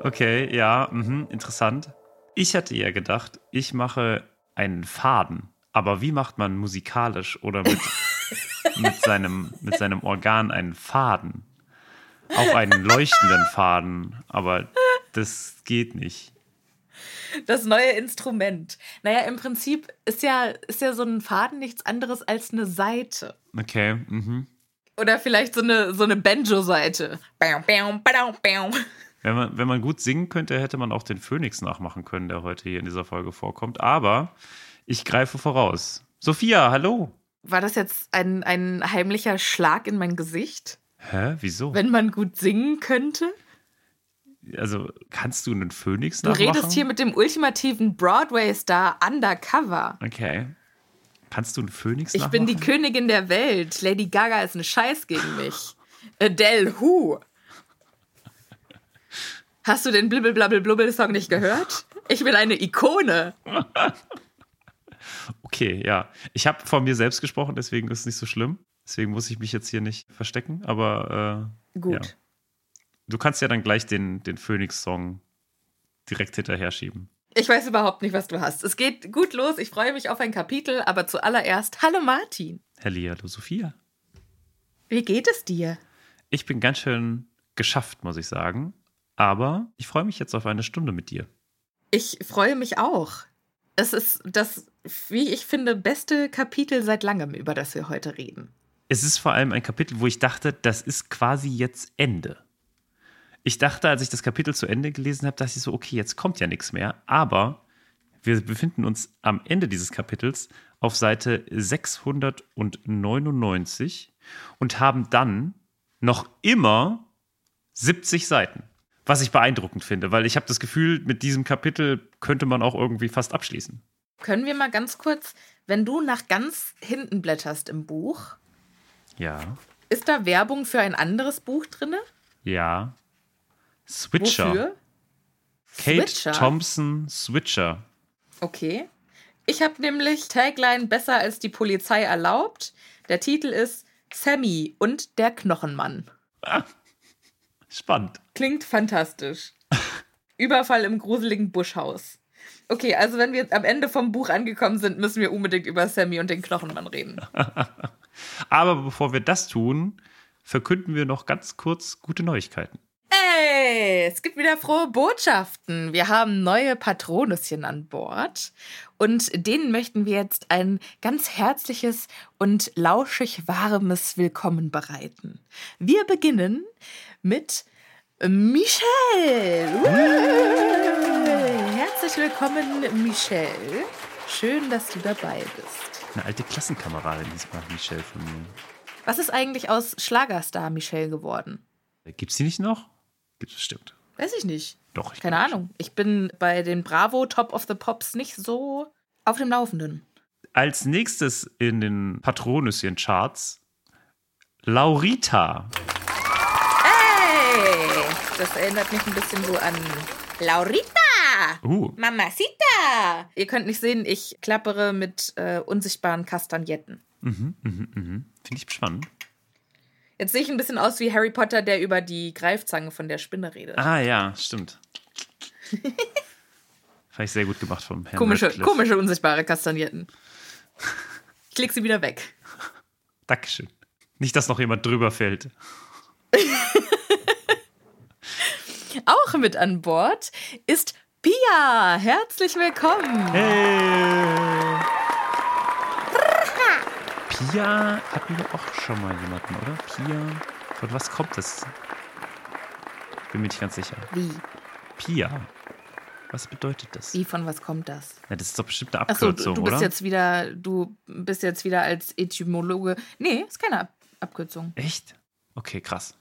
Okay, ja, mhm, interessant. Ich hatte ja gedacht, ich mache einen Faden. Aber wie macht man musikalisch oder mit, mit, seinem, mit seinem Organ einen Faden? Auch einen leuchtenden Faden. Aber das geht nicht. Das neue Instrument. Naja, im Prinzip ist ja, ist ja so ein Faden nichts anderes als eine Seite. Okay, mhm. Oder vielleicht so eine, so eine Banjo-Seite. Wenn man, wenn man gut singen könnte, hätte man auch den Phönix nachmachen können, der heute hier in dieser Folge vorkommt. Aber ich greife voraus. Sophia, hallo. War das jetzt ein, ein heimlicher Schlag in mein Gesicht? Hä? Wieso? Wenn man gut singen könnte? also, kannst du einen Phönix Du nachmachen? redest hier mit dem ultimativen Broadway-Star undercover. Okay. Kannst du einen Phönix Ich nachmachen? bin die Königin der Welt. Lady Gaga ist ein Scheiß gegen mich. Adele Who? Hast du den Blibbel-Blabbel-Blubbel-Song nicht gehört? Ich bin eine Ikone. Okay, ja. Ich habe von mir selbst gesprochen, deswegen ist es nicht so schlimm. Deswegen muss ich mich jetzt hier nicht verstecken, aber äh, Gut. Ja. du kannst ja dann gleich den, den Phoenix-Song direkt hinterher schieben. Ich weiß überhaupt nicht, was du hast. Es geht gut los. Ich freue mich auf ein Kapitel, aber zuallererst, hallo Martin. Hallihallo, Sophia. Wie geht es dir? Ich bin ganz schön geschafft, muss ich sagen. Aber ich freue mich jetzt auf eine Stunde mit dir. Ich freue mich auch. Es ist das, wie ich finde, beste Kapitel seit langem, über das wir heute reden. Es ist vor allem ein Kapitel, wo ich dachte, das ist quasi jetzt Ende. Ich dachte, als ich das Kapitel zu Ende gelesen habe, dachte ich so, okay, jetzt kommt ja nichts mehr. Aber wir befinden uns am Ende dieses Kapitels auf Seite 699 und haben dann noch immer 70 Seiten. Was ich beeindruckend finde, weil ich habe das Gefühl, mit diesem Kapitel könnte man auch irgendwie fast abschließen. Können wir mal ganz kurz, wenn du nach ganz hinten blätterst im Buch, Ja, ist da Werbung für ein anderes Buch drin? ja. Switcher. Wofür? Kate Switcher? Thompson Switcher. Okay. Ich habe nämlich Tagline besser als die Polizei erlaubt. Der Titel ist Sammy und der Knochenmann. Spannend. Klingt fantastisch. Überfall im gruseligen Buschhaus. Okay, also wenn wir am Ende vom Buch angekommen sind, müssen wir unbedingt über Sammy und den Knochenmann reden. Aber bevor wir das tun, verkünden wir noch ganz kurz gute Neuigkeiten. Ey, es gibt wieder frohe Botschaften. Wir haben neue Patronüschen an Bord und denen möchten wir jetzt ein ganz herzliches und lauschig warmes Willkommen bereiten. Wir beginnen mit Michelle. Woo! Herzlich willkommen, Michelle. Schön, dass du dabei bist. Eine alte Klassenkameradin diesmal, Michelle von mir. Was ist eigentlich aus Schlagerstar Michelle geworden? Gibt's die nicht noch? Gibt's bestimmt. Weiß ich nicht. Doch, ich Keine Ahnung. Ich bin bei den Bravo Top of the Pops nicht so auf dem Laufenden. Als nächstes in den Patronüschen-Charts Laurita. Hey! Das erinnert mich ein bisschen so an Laurita! Uh, Mamacita! Ihr könnt nicht sehen, ich klappere mit äh, unsichtbaren Kastagnetten. finde ich spannend. Jetzt sehe ich ein bisschen aus wie Harry Potter, der über die Greifzange von der Spinne redet. Ah ja, stimmt. Fand ich sehr gut gemacht vom Herrn komische, Radcliffe. komische, unsichtbare Kastagnetten. Ich leg sie wieder weg. Dankeschön. Nicht, dass noch jemand drüber fällt. Auch mit an Bord ist Pia. Herzlich willkommen. Hey! Pia hatten wir auch schon mal jemanden, oder? Pia. Von was kommt das? Bin mir nicht ganz sicher. Wie? Pia. Was bedeutet das? Wie, von was kommt das? Ja, das ist doch bestimmt eine Abkürzung, du, du bist oder? jetzt wieder, du bist jetzt wieder als Etymologe. Nee, ist keine Ab Abkürzung. Echt? Okay, krass.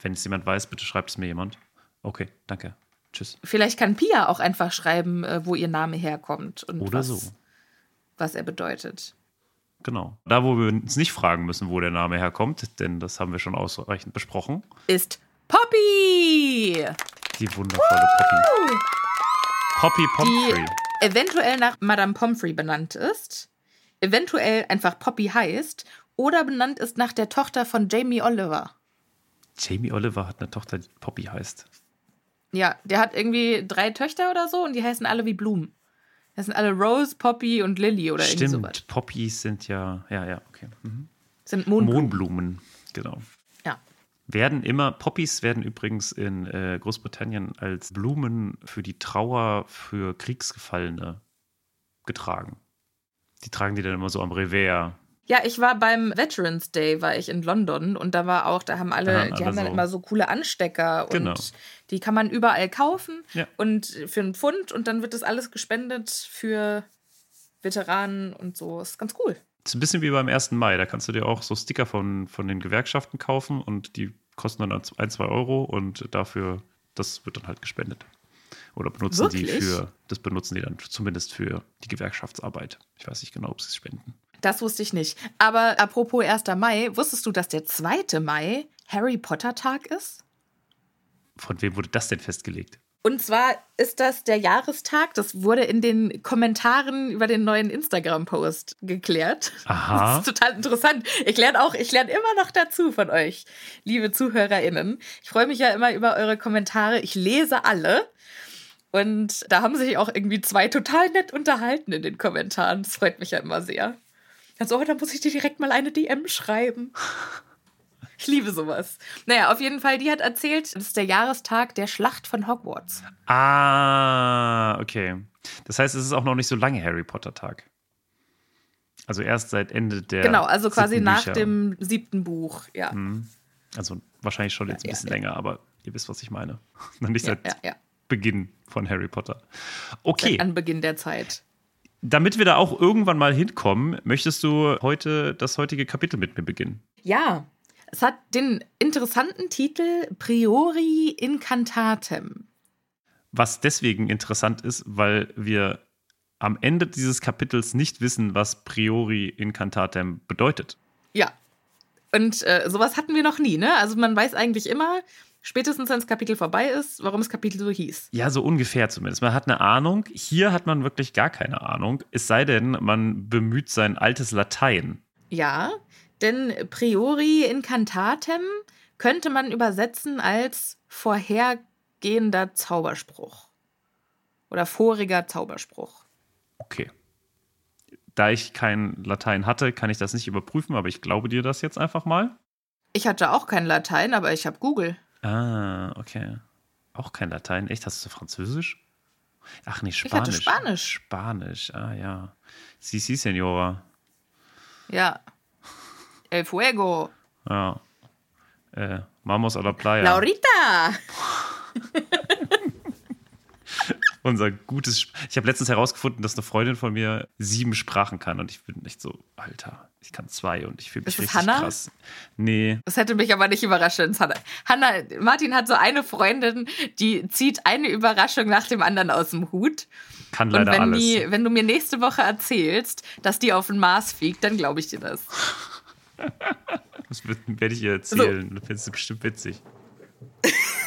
Wenn es jemand weiß, bitte schreibt es mir jemand. Okay, danke. Tschüss. Vielleicht kann Pia auch einfach schreiben, äh, wo ihr Name herkommt und Oder was, so. was er bedeutet. Genau. Da, wo wir uns nicht fragen müssen, wo der Name herkommt, denn das haben wir schon ausreichend besprochen. Ist Poppy! Die wundervolle Poppy. Poppy Die Pomfrey. eventuell nach Madame Pomfrey benannt ist, eventuell einfach Poppy heißt oder benannt ist nach der Tochter von Jamie Oliver. Jamie Oliver hat eine Tochter, die Poppy heißt. Ja, der hat irgendwie drei Töchter oder so und die heißen alle wie Blumen. Das sind alle Rose, Poppy und Lily oder irgendwie sowas. Stimmt, Poppys sind ja, ja, ja, okay. Mhm. Sind Mondblumen. Mohnblumen, genau. Ja. Werden immer, Poppys werden übrigens in äh, Großbritannien als Blumen für die Trauer für Kriegsgefallene getragen. Die tragen die dann immer so am Revers. Ja, ich war beim Veterans Day, war ich in London und da war auch, da haben alle, Da die alle haben dann so- immer so coole Anstecker Genau. und die kann man überall kaufen Ja. und für einen Pfund und dann wird das alles gespendet für Veteranen und so. Ist ganz cool. Das ist ein bisschen wie beim 1. Mai. Da kannst du dir auch so Sticker von, von den Gewerkschaften kaufen und die kosten dann ein, zwei Euro und dafür, das wird dann halt gespendet. Oder benutzen die Wirklich? für, das benutzen die dann zumindest für die Gewerkschaftsarbeit. Ich weiß nicht genau, ob sie es spenden. Das wusste ich nicht. Aber apropos 1. Mai, wusstest du, dass der 2. Mai Harry Potter Tag ist? Von wem wurde das denn festgelegt? Und zwar ist das der Jahrestag, das wurde in den Kommentaren über den neuen Instagram-Post geklärt. Aha. Das ist total interessant. Ich lerne auch, ich lerne immer noch dazu von euch, liebe ZuhörerInnen. Ich freue mich ja immer über eure Kommentare. Ich lese alle. Und da haben sich auch irgendwie zwei total nett unterhalten in den Kommentaren. Das freut mich ja immer sehr. Also, oh, da muss ich dir direkt mal eine DM schreiben. Ich liebe sowas. Naja, auf jeden Fall, die hat erzählt, das ist der Jahrestag der Schlacht von Hogwarts. Ah, okay. Das heißt, es ist auch noch nicht so lange Harry Potter Tag. Also erst seit Ende der. genau, also quasi nach Bücher. dem siebten Buch, ja. Also wahrscheinlich schon jetzt ein ja, bisschen ja. länger, aber ihr wisst, was ich meine. Noch nicht Ja, seit ja, ja. Beginn von Harry Potter. Okay, An Beginn der Zeit. Damit wir da auch irgendwann mal hinkommen, möchtest du heute das heutige Kapitel mit mir beginnen? Ja, es hat den interessanten Titel Priori Incantatem. Was deswegen interessant ist, weil wir am Ende dieses Kapitels nicht wissen, was Priori Incantatem bedeutet. Ja. Und äh, sowas hatten wir noch nie, ne? Also man weiß eigentlich immer, spätestens wenn das Kapitel vorbei ist, warum das Kapitel so hieß. Ja, so ungefähr zumindest. Man hat eine Ahnung. Hier hat man wirklich gar keine Ahnung. Es sei denn, man bemüht sein altes Latein. Ja, denn Priori Incantatem könnte man übersetzen als vorhergehender Zauberspruch. Oder voriger Zauberspruch. Okay. Da ich kein Latein hatte, kann ich das nicht überprüfen, aber ich glaube dir das jetzt einfach mal. Ich hatte auch kein Latein, aber ich habe Google. Ah, okay. Auch kein Latein. Echt? Hast du Französisch? Ach nee, Ich hatte Spanisch. Spanisch. Spanisch, ah ja. Sí, sí, Senora. Ja. El Fuego. Ja. Äh, Vamos a la playa. Laurita. unser gutes. Ich habe letztens herausgefunden, dass eine Freundin von mir sieben Sprachen kann und ich bin echt so, Alter, ich kann zwei und ich fühle mich Ist richtig Hannah? krass. Nee, Das hätte mich aber nicht überrascht. wenn es Hannah, Hannah, Martin hat so eine Freundin, die zieht eine Überraschung nach dem anderen aus dem Hut. kann Und leider wenn, alles. die, wenn du mir nächste Woche erzählst, dass die auf den Mars fliegt, dann glaube ich dir das. Das werde ich ihr erzählen. Das findest du bestimmt witzig.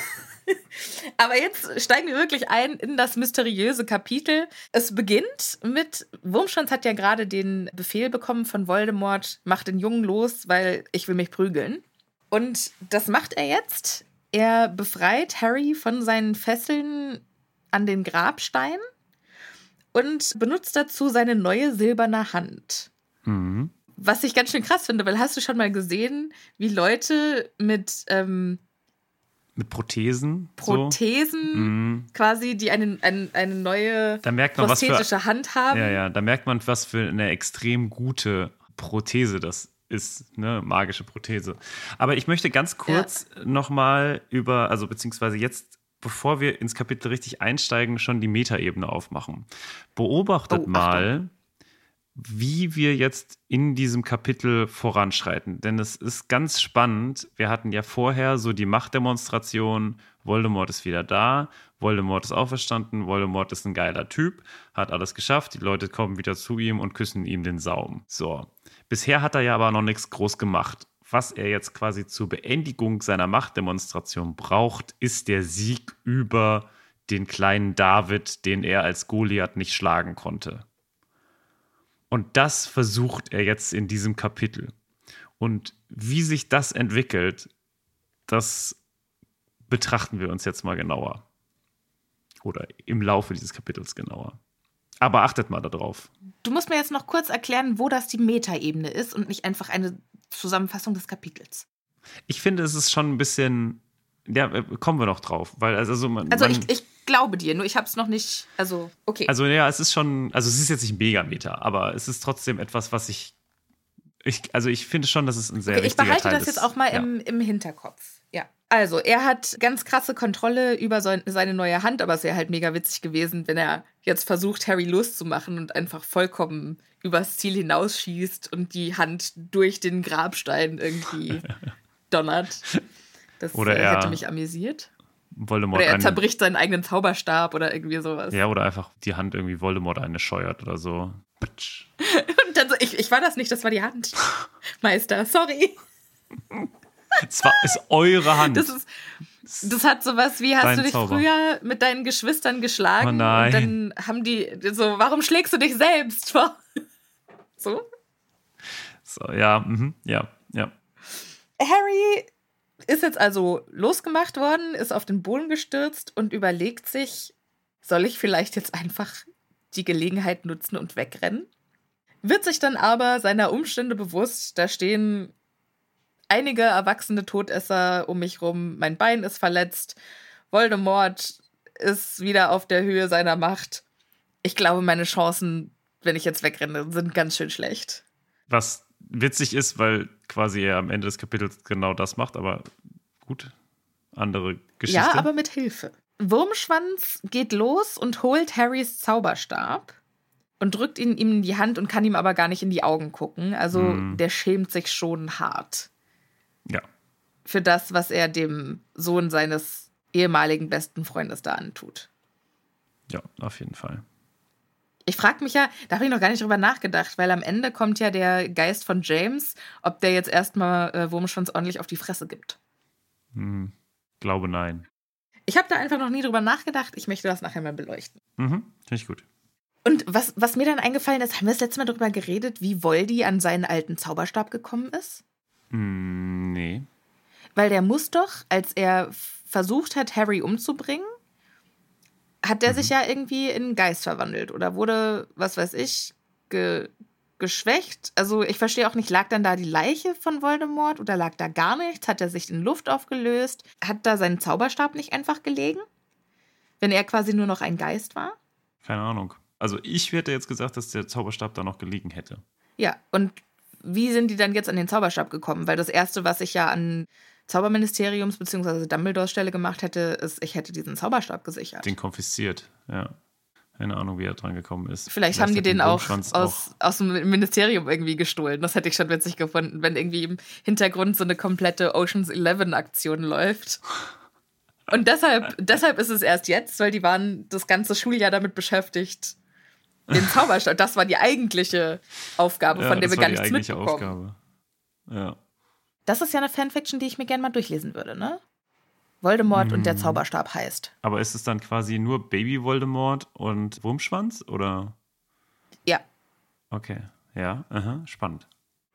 Aber jetzt steigen wir wirklich ein in das mysteriöse Kapitel. Es beginnt mit, Wurmschwanz hat ja gerade den Befehl bekommen von Voldemort, mach den Jungen los, weil ich will mich prügeln. Und das macht er jetzt. Er befreit Harry von seinen Fesseln an den Grabstein und benutzt dazu seine neue silberne Hand. Mhm. Was ich ganz schön krass finde, weil hast du schon mal gesehen, wie Leute mit ähm, Mit Prothesen. Prothesen So. Mhm. quasi, die eine, eine, eine neue Da merkt man, was für. prosthetische Hand haben. Ja, ja, da merkt man, was für eine extrem gute Prothese das ist, ne, magische Prothese. Aber ich möchte ganz kurz nochmal über, also beziehungsweise jetzt, bevor wir ins Kapitel richtig einsteigen, schon die Metaebene aufmachen. Beobachtet Oh, mal, wie wir jetzt in diesem Kapitel voranschreiten. Denn es ist ganz spannend. Wir hatten ja vorher so die Machtdemonstration. Voldemort ist wieder da. Voldemort ist auferstanden. Voldemort ist ein geiler Typ. Hat alles geschafft. Die Leute kommen wieder zu ihm und küssen ihm den Saum. So. Bisher hat er ja aber noch nichts groß gemacht. Was er jetzt quasi zur Beendigung seiner Machtdemonstration braucht, ist der Sieg über den kleinen David, den er als Goliath nicht schlagen konnte. Und das versucht er jetzt in diesem Kapitel. Und wie sich das entwickelt, das betrachten wir uns jetzt mal genauer. Oder im Laufe dieses Kapitels genauer. Aber achtet mal darauf. Du musst mir jetzt noch kurz erklären, wo das die Metaebene ist und nicht einfach eine Zusammenfassung des Kapitels. Ich finde, es ist schon ein bisschen. Ja, äh, kommen wir noch drauf. Weil, also, man, Also man, ich, ich glaube dir, nur ich habe es noch nicht. Also, okay. Also ja, es ist schon, also es ist jetzt nicht mega Meta, aber es ist trotzdem etwas, was ich, ich also ich finde schon, dass es ein sehr okay, ich wichtiger behalte Teil das ist. jetzt auch mal ja. im, im Hinterkopf. Ja. Also, er hat ganz krasse Kontrolle über sein, seine neue Hand, aber es wäre halt mega witzig gewesen, wenn er jetzt versucht, Harry loszumachen und einfach vollkommen übers Ziel hinausschießt und die Hand durch den Grabstein irgendwie donnert. Das Oder äh, er- hätte mich amüsiert. Voldemort Oder er zerbricht seinen eigenen Zauberstab oder irgendwie sowas. ja, oder einfach die Hand irgendwie Voldemort eine scheuert oder so. Und dann so, ich, ich war das nicht, das war die Hand. Meister, sorry. Es war, ist eure Hand. Das ist. Das hat sowas wie, hast Dein du dich Zauber. früher mit deinen Geschwistern geschlagen? Oh nein. Und dann haben die so, warum schlägst du dich selbst? So? so, ja, mhm, ja, ja. Harry ist jetzt also losgemacht worden, ist auf den Boden gestürzt und überlegt sich, soll ich vielleicht jetzt einfach die Gelegenheit nutzen und wegrennen? Wird sich dann aber seiner Umstände bewusst, da stehen einige erwachsene Todesser um mich rum, mein Bein ist verletzt, Voldemort ist wieder auf der Höhe seiner Macht. Ich glaube, meine Chancen, wenn ich jetzt wegrenne, sind ganz schön schlecht. Was witzig ist, weil quasi er am Ende des Kapitels genau das macht, aber gut. Andere Geschichte. Ja, aber mit Hilfe. Wurmschwanz geht los und holt Harrys Zauberstab und drückt ihn ihm in die Hand und kann ihm aber gar nicht in die Augen gucken. Also Mhm. der schämt sich schon hart ja. für das, was er dem Sohn seines ehemaligen besten Freundes da antut. Ja, auf jeden Fall. Ich frage mich ja, da habe ich noch gar nicht drüber nachgedacht, weil am Ende kommt ja der Geist von James, ob der jetzt erstmal äh, Wurmschwanz ordentlich auf die Fresse gibt. Hm, glaube nein. Ich habe da einfach noch nie drüber nachgedacht. Ich möchte das nachher mal beleuchten. Mhm, finde ich gut. Und was, was mir dann eingefallen ist, haben wir das letzte Mal darüber geredet, wie Voldy an seinen alten Zauberstab gekommen ist? Hm, nee. Weil der muss doch, als er versucht hat, Harry umzubringen, hat der sich ja irgendwie in Geist verwandelt oder wurde, was weiß ich, ge geschwächt. Also ich verstehe auch nicht, lag dann da die Leiche von Voldemort oder lag da gar nichts? Hat er sich in Luft aufgelöst? Hat da sein Zauberstab nicht einfach gelegen? Wenn er quasi nur noch ein Geist war? Keine Ahnung. Also ich hätte jetzt gesagt, dass der Zauberstab da noch gelegen hätte. Ja, und wie sind die dann jetzt an den Zauberstab gekommen? Weil das Erste, was ich ja an Zauberministeriums bzw. Dumbledores Stelle gemacht hätte, ist, ich hätte diesen Zauberstab gesichert. Den konfisziert, ja. Keine Ahnung, wie er dran gekommen ist. Vielleicht, haben die den auch aus, aus dem Ministerium irgendwie gestohlen. Das hätte ich schon witzig gefunden, wenn irgendwie im Hintergrund so eine komplette Oceans 11 Aktion läuft. Und deshalb, deshalb ist es erst jetzt, weil die waren das ganze Schuljahr damit beschäftigt, den Zauberstab. Das war die eigentliche Aufgabe, ja, von der wir gar nichts mitbekommen. Aufgabe. Ja. Das ist ja eine Fanfiction, die ich mir gerne mal durchlesen würde, ne? Voldemort hm. und der hm. Zauberstab heißt. Aber ist es dann quasi nur Baby Voldemort und Wurmschwanz oder? Ja. Okay, ja, aha, spannend.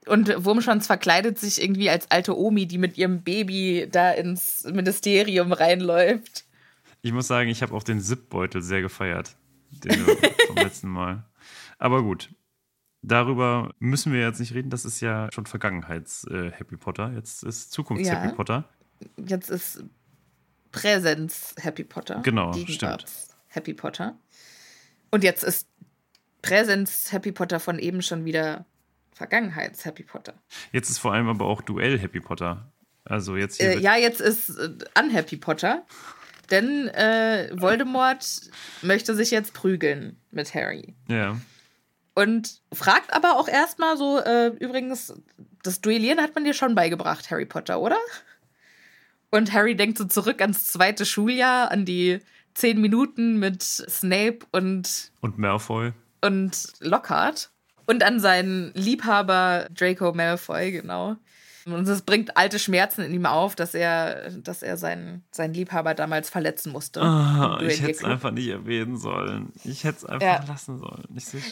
Und Wurmschwanz verkleidet sich irgendwie als alte Omi, die mit ihrem Baby da ins Ministerium reinläuft. Ich muss sagen, ich habe auch den Zip-Beutel sehr gefeiert. Den vom letzten Mal. Aber gut. Darüber müssen wir jetzt nicht reden. Das ist ja schon Vergangenheits-Happy äh, Potter. Jetzt ist Zukunfts-Happy ja. Potter. Jetzt ist Präsenz Happy Potter. Genau, stimmt. Happy Potter. Und jetzt ist Präsenz Happy Potter von eben schon wieder Vergangenheits Happy Potter. Jetzt ist vor allem aber auch Duell Happy Potter. Also jetzt äh, ja, jetzt ist äh, Unhappy Potter. Denn äh, Voldemort möchte sich jetzt prügeln mit Harry. Ja. Und fragt aber auch erstmal so, äh, übrigens, das Duellieren hat man dir schon beigebracht, Harry Potter, oder? Und Harry denkt so zurück ans zweite Schuljahr, an die zehn Minuten mit Snape und. Und Malfoy. Und Lockhart. Und an seinen Liebhaber Draco Malfoy, genau. Und es bringt alte Schmerzen in ihm auf, dass er, dass er seinen, seinen Liebhaber damals verletzen musste. Oh, ich hätte es einfach nicht erwähnen sollen. Ich hätte es einfach ja. lassen sollen.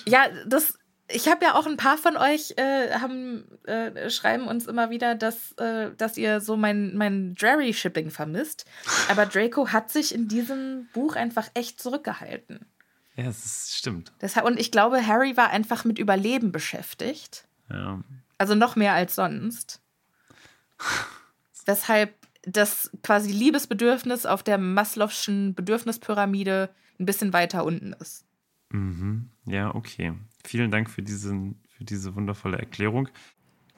ja, das, ich habe ja auch ein paar von euch äh, haben, äh, schreiben uns immer wieder, dass, äh, dass ihr so mein, mein Drarry-Shipping vermisst. Aber Draco hat sich in diesem Buch einfach echt zurückgehalten. Ja, das stimmt. Deshalb, und ich glaube, Harry war einfach mit Überleben beschäftigt. Ja. Also noch mehr als sonst. Weshalb das quasi Liebesbedürfnis auf der Maslow'schen Bedürfnispyramide ein bisschen weiter unten ist. Mhm. Ja, okay. Vielen Dank für, diesen, für diese wundervolle Erklärung.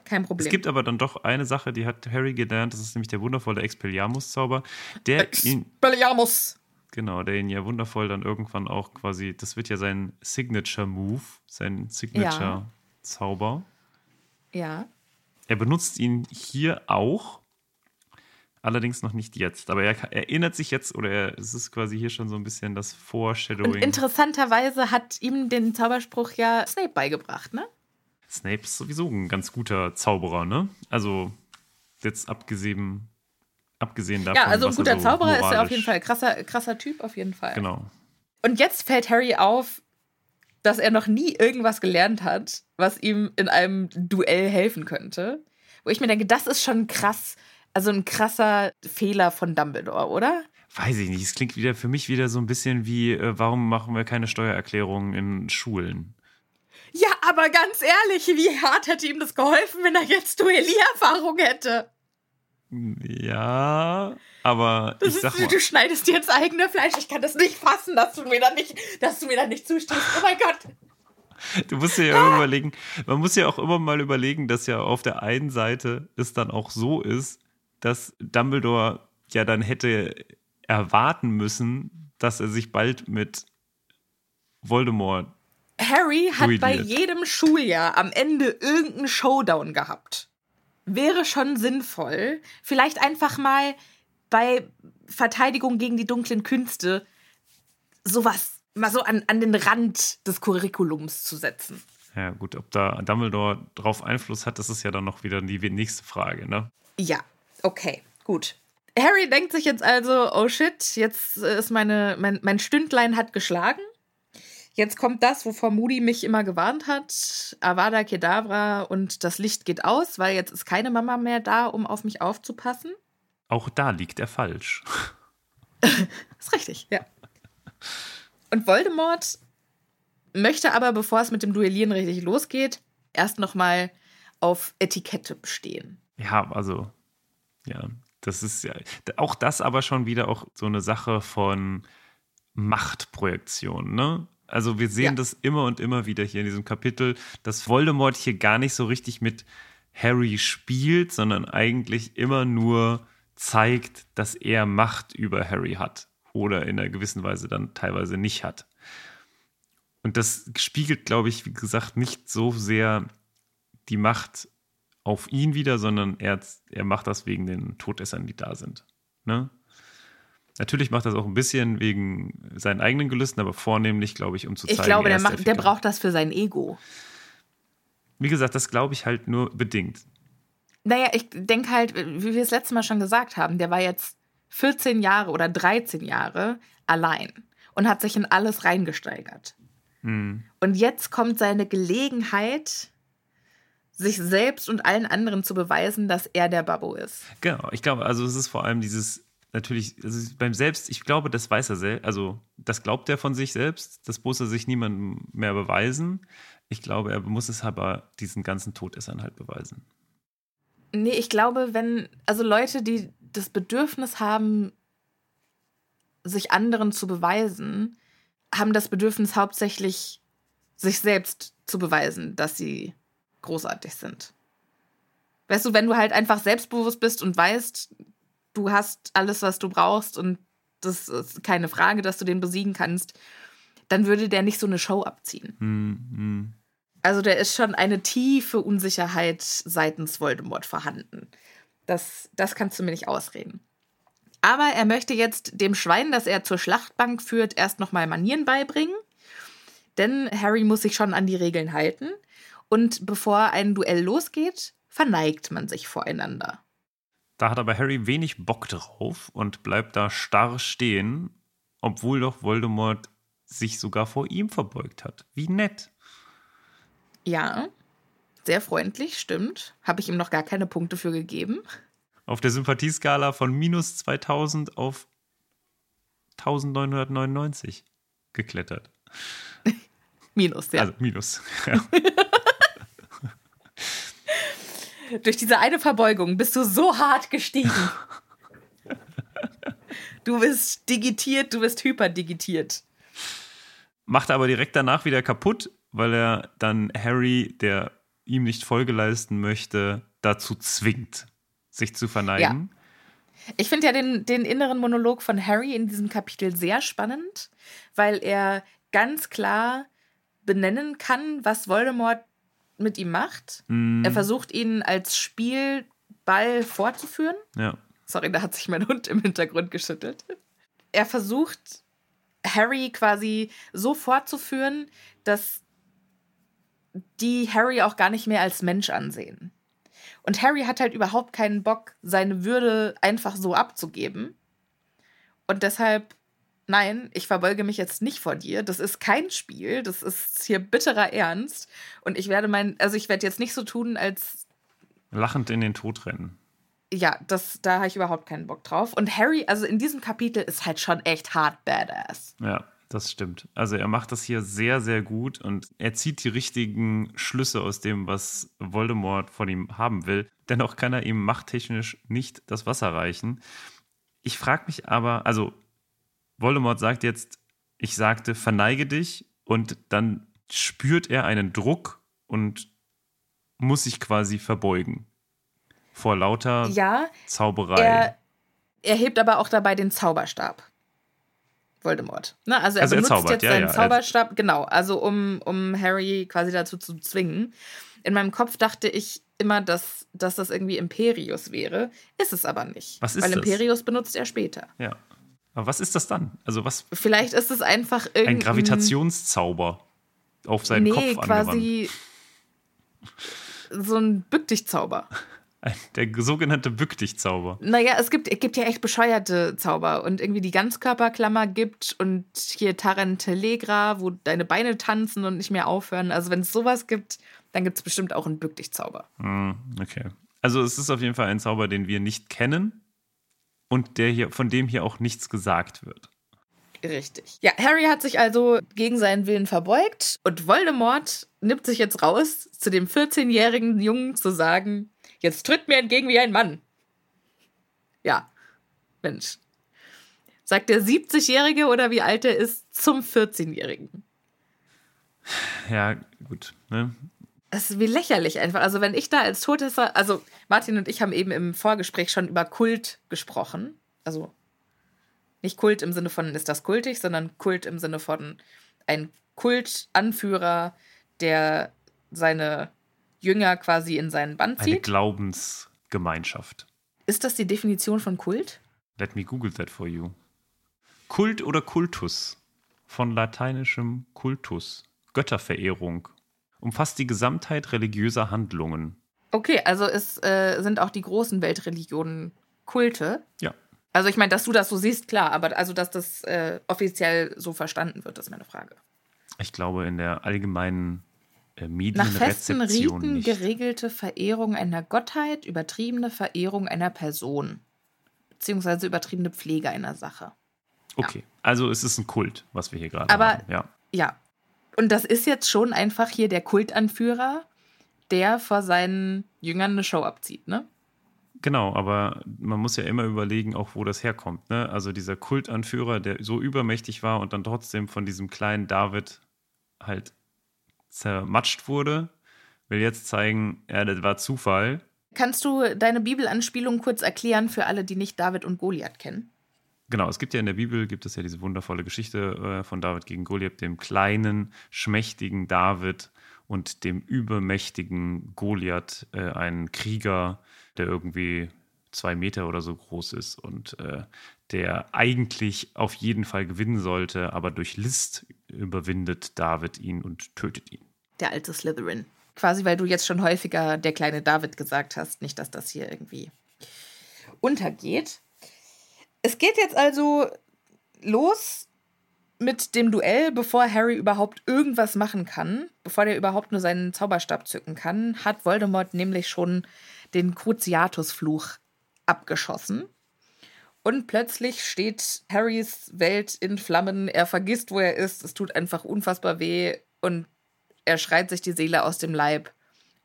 Kein Problem. Es gibt aber dann doch eine Sache, die hat Harry gelernt, das ist nämlich der wundervolle Expelliarmus-Zauber. Der Expelliarmus! genau, der ihn ja wundervoll dann irgendwann auch quasi, das wird ja sein Signature-Move, sein Signature-Zauber. Ja. Er benutzt ihn hier auch, allerdings noch nicht jetzt. Aber er erinnert sich jetzt, oder er, es ist quasi hier schon so ein bisschen das Foreshadowing. Und interessanterweise hat ihm den Zauberspruch ja Snape beigebracht, ne? Snape ist sowieso ein ganz guter Zauberer, ne? Also jetzt abgesehen, abgesehen davon. Ja, also ein guter so Zauberer ist er auf jeden Fall. Krasser, krasser Typ auf jeden Fall. Genau. Und jetzt fällt Harry auf, dass er noch nie irgendwas gelernt hat, was ihm in einem Duell helfen könnte. Wo ich mir denke, das ist schon krass, also ein krasser Fehler von Dumbledore, oder? Weiß ich nicht. Es klingt wieder für mich wieder so ein bisschen wie, äh, warum machen wir keine Steuererklärungen in Schulen? Ja, aber ganz ehrlich, wie hart hätte ihm das geholfen, wenn er jetzt Duelliererfahrung hätte? Ja, aber das ich sag ist, mal, du schneidest dir ins eigene Fleisch. Ich kann das nicht fassen, dass du mir da nicht, dass du mir da nicht zustehst. Oh mein Gott. Du musst dir ja ah. überlegen, man muss ja auch immer mal überlegen, dass ja auf der einen Seite es dann auch so ist, dass Dumbledore ja dann hätte erwarten müssen, dass er sich bald mit Voldemort. Harry hat duelliert. bei jedem Schuljahr am Ende irgendeinen Showdown gehabt wäre schon sinnvoll, vielleicht einfach mal bei Verteidigung gegen die dunklen Künste sowas mal so an, an den Rand des Curriculums zu setzen. Ja, gut, ob da Dumbledore drauf Einfluss hat, das ist ja dann noch wieder die nächste Frage, ne? Ja, okay, gut. Harry denkt sich jetzt also, oh shit, jetzt ist meine, mein, mein Stündlein hat geschlagen. Jetzt kommt das, wovor Moody mich immer gewarnt hat. Avada Kedavra und das Licht geht aus, weil jetzt ist keine Mama mehr da, um auf mich aufzupassen. Auch da liegt er falsch. ist richtig, ja. Und Voldemort möchte aber, bevor es mit dem Duellieren richtig losgeht, erst nochmal auf Etikette bestehen. Ja, also, ja, das ist ja, auch das aber schon wieder auch so eine Sache von Machtprojektion, ne? Also wir sehen ja. das immer und immer wieder hier in diesem Kapitel, dass Voldemort hier gar nicht so richtig mit Harry spielt, sondern eigentlich immer nur zeigt, dass er Macht über Harry hat oder in einer gewissen Weise dann teilweise nicht hat. Und das spiegelt, glaube ich, wie gesagt, nicht so sehr die Macht auf ihn wieder, sondern er, er macht das wegen den Todessern, die da sind. Ne? Natürlich macht das auch ein bisschen wegen seinen eigenen Gelüsten, aber vornehmlich, glaube ich, um zu zeigen. Ich glaube, der, macht, der braucht das für sein Ego. Wie gesagt, das glaube ich halt nur bedingt. Naja, ich denke halt, wie wir es letztes Mal schon gesagt haben, der war jetzt 14 Jahre oder 13 Jahre allein und hat sich in alles reingesteigert. Hm. Und jetzt kommt seine Gelegenheit, sich selbst und allen anderen zu beweisen, dass er der Babbo ist. Genau, ich glaube, also es ist vor allem dieses, natürlich, also beim Selbst, ich glaube, das weiß er selbst, also das glaubt er von sich selbst, das muss er sich niemandem mehr beweisen. Ich glaube, er muss es aber diesen ganzen Todessern halt beweisen. Nee, ich glaube, wenn, also Leute, die das Bedürfnis haben, sich anderen zu beweisen, haben das Bedürfnis hauptsächlich, sich selbst zu beweisen, dass sie großartig sind. Weißt du, wenn du halt einfach selbstbewusst bist und weißt, du hast alles, was du brauchst und das ist keine Frage, dass du den besiegen kannst, dann würde der nicht so eine Show abziehen. Mhm. Also da ist schon eine tiefe Unsicherheit seitens Voldemort vorhanden. Das, das kannst du mir nicht ausreden. Aber er möchte jetzt dem Schwein, das er zur Schlachtbank führt, erst nochmal Manieren beibringen. Denn Harry muss sich schon an die Regeln halten. Und bevor ein Duell losgeht, verneigt man sich voreinander. Da hat aber Harry wenig Bock drauf und bleibt da starr stehen, obwohl doch Voldemort sich sogar vor ihm verbeugt hat. Wie nett. Ja, sehr freundlich, stimmt. Habe ich ihm noch gar keine Punkte für gegeben. Auf der Sympathieskala von minus 2000 auf 1999 geklettert. minus, ja. Also minus. Ja. Durch diese eine Verbeugung bist du so hart gestiegen. Du bist digitiert, du bist hyperdigitiert. Macht aber direkt danach wieder kaputt, weil er dann Harry, der ihm nicht Folge leisten möchte, dazu zwingt, sich zu verneigen. Ja. Ich finde ja den, den inneren Monolog von Harry in diesem Kapitel sehr spannend, weil er ganz klar benennen kann, was Voldemort mit ihm macht. Mm. Er versucht ihn als Spielball fortzuführen. Ja. Sorry, da hat sich mein Hund im Hintergrund geschüttelt. Er versucht Harry quasi so fortzuführen, dass die Harry auch gar nicht mehr als Mensch ansehen. Und Harry hat halt überhaupt keinen Bock, seine Würde einfach so abzugeben. Und deshalb, nein, ich verbeuge mich jetzt nicht vor dir. Das ist kein Spiel. Das ist hier bitterer Ernst. Und ich werde mein, also ich werde jetzt nicht so tun, als. Lachend in den Tod rennen. Ja, das, da habe ich überhaupt keinen Bock drauf. Und Harry, also in diesem Kapitel, ist halt schon echt hart badass. Ja. Das stimmt. Also er macht das hier sehr, sehr gut und er zieht die richtigen Schlüsse aus dem, was Voldemort von ihm haben will. Dennoch kann er ihm machttechnisch nicht das Wasser reichen. Ich frage mich aber, also Voldemort sagt jetzt, ich sagte, verneige dich und dann spürt er einen Druck und muss sich quasi verbeugen. Vor lauter ja, Zauberei. Er, er hebt aber auch dabei den Zauberstab. Voldemort. Ne? Also er Also er benutzt zaubert, jetzt ja, seinen ja. Zauberstab, genau, also um, um Harry quasi dazu zu zwingen. In meinem Kopf dachte ich immer, dass, dass das irgendwie Imperius wäre. Ist es aber nicht. Was ist Weil das? Imperius benutzt er später. ja. Aber was ist das dann? Also was Vielleicht ist es einfach ein irgendein... Gravitationszauber auf seinen nee, Kopf angewandt. quasi so ein Bück-dich-Zauber. Ein- Der sogenannte Bück dich Zauber. Naja, es gibt, es gibt ja echt bescheuerte Zauber und irgendwie die Ganzkörperklammer gibt und hier Tarantelegra, wo deine Beine tanzen und nicht mehr aufhören. Also wenn es sowas gibt, dann gibt es bestimmt auch einen Bück-dich-Zauber. Hm, okay. Also es ist auf jeden Fall ein Zauber, den wir nicht kennen und der hier, von dem hier auch nichts gesagt wird. Richtig. Ja, Harry hat sich also gegen seinen Willen verbeugt und Voldemort nimmt sich jetzt raus, zu dem 14-jährigen Jungen zu sagen, jetzt tritt mir entgegen wie ein Mann. Ja, Mensch. Sagt der 70-Jährige oder wie alt er ist zum 14-Jährigen? Ja, gut. Ne? Das ist wie lächerlich einfach. Also wenn ich da als Todesser, also Martin und ich haben eben im Vorgespräch schon über Kult gesprochen. Also nicht Kult im Sinne von ist das kultig, sondern Kult im Sinne von ein Kultanführer, der seine Jünger quasi in seinen Band Eine zieht. Glaubensgemeinschaft. Ist das die Definition von Kult? Let me google that for you. Kult oder Kultus? Von lateinischem Kultus. Götterverehrung. Umfasst die Gesamtheit religiöser Handlungen. Okay, also es äh, sind auch die großen Weltreligionen Kulte. Ja. Also ich meine, dass du das so siehst, klar, aber also dass das äh, offiziell so verstanden wird, ist meine Frage. Ich glaube, in der allgemeinen äh, Nach festen Medienrezeption Riten nicht. geregelte Verehrung einer Gottheit, übertriebene Verehrung einer Person. Beziehungsweise übertriebene Pflege einer Sache. Okay, also es ist ein Kult, was wir hier gerade Aber- haben. Ja. Ja. Und das ist jetzt schon einfach hier der Kultanführer, der vor seinen Jüngern eine Show abzieht, ne? Genau, aber man muss ja immer überlegen, auch wo das herkommt. Ne? Also dieser Kultanführer, der so übermächtig war und dann trotzdem von diesem kleinen David halt zermatscht wurde, will jetzt zeigen, ja, das war Zufall. Kannst du deine Bibelanspielung kurz erklären für alle, die nicht David und Goliath kennen? Genau, es gibt ja in der Bibel, gibt es ja diese wundervolle Geschichte äh, von David gegen Goliath, dem kleinen, schmächtigen David und dem übermächtigen Goliath, äh, ein Krieger, der irgendwie zwei Meter oder so groß ist und äh, der eigentlich auf jeden Fall gewinnen sollte, aber durch List überwindet David ihn und tötet ihn. Der alte Slytherin. Quasi, weil du jetzt schon häufiger der kleine David gesagt hast, nicht, dass das hier irgendwie untergeht. Es geht jetzt also los mit dem Duell, bevor Harry überhaupt irgendwas machen kann, bevor der überhaupt nur seinen Zauberstab zücken kann, hat Voldemort nämlich schon den Cruciatus-Fluch abgeschossen. Und plötzlich steht Harrys Welt in Flammen. Er vergisst, wo er ist. Es tut einfach unfassbar weh. Und er schreit sich die Seele aus dem Leib.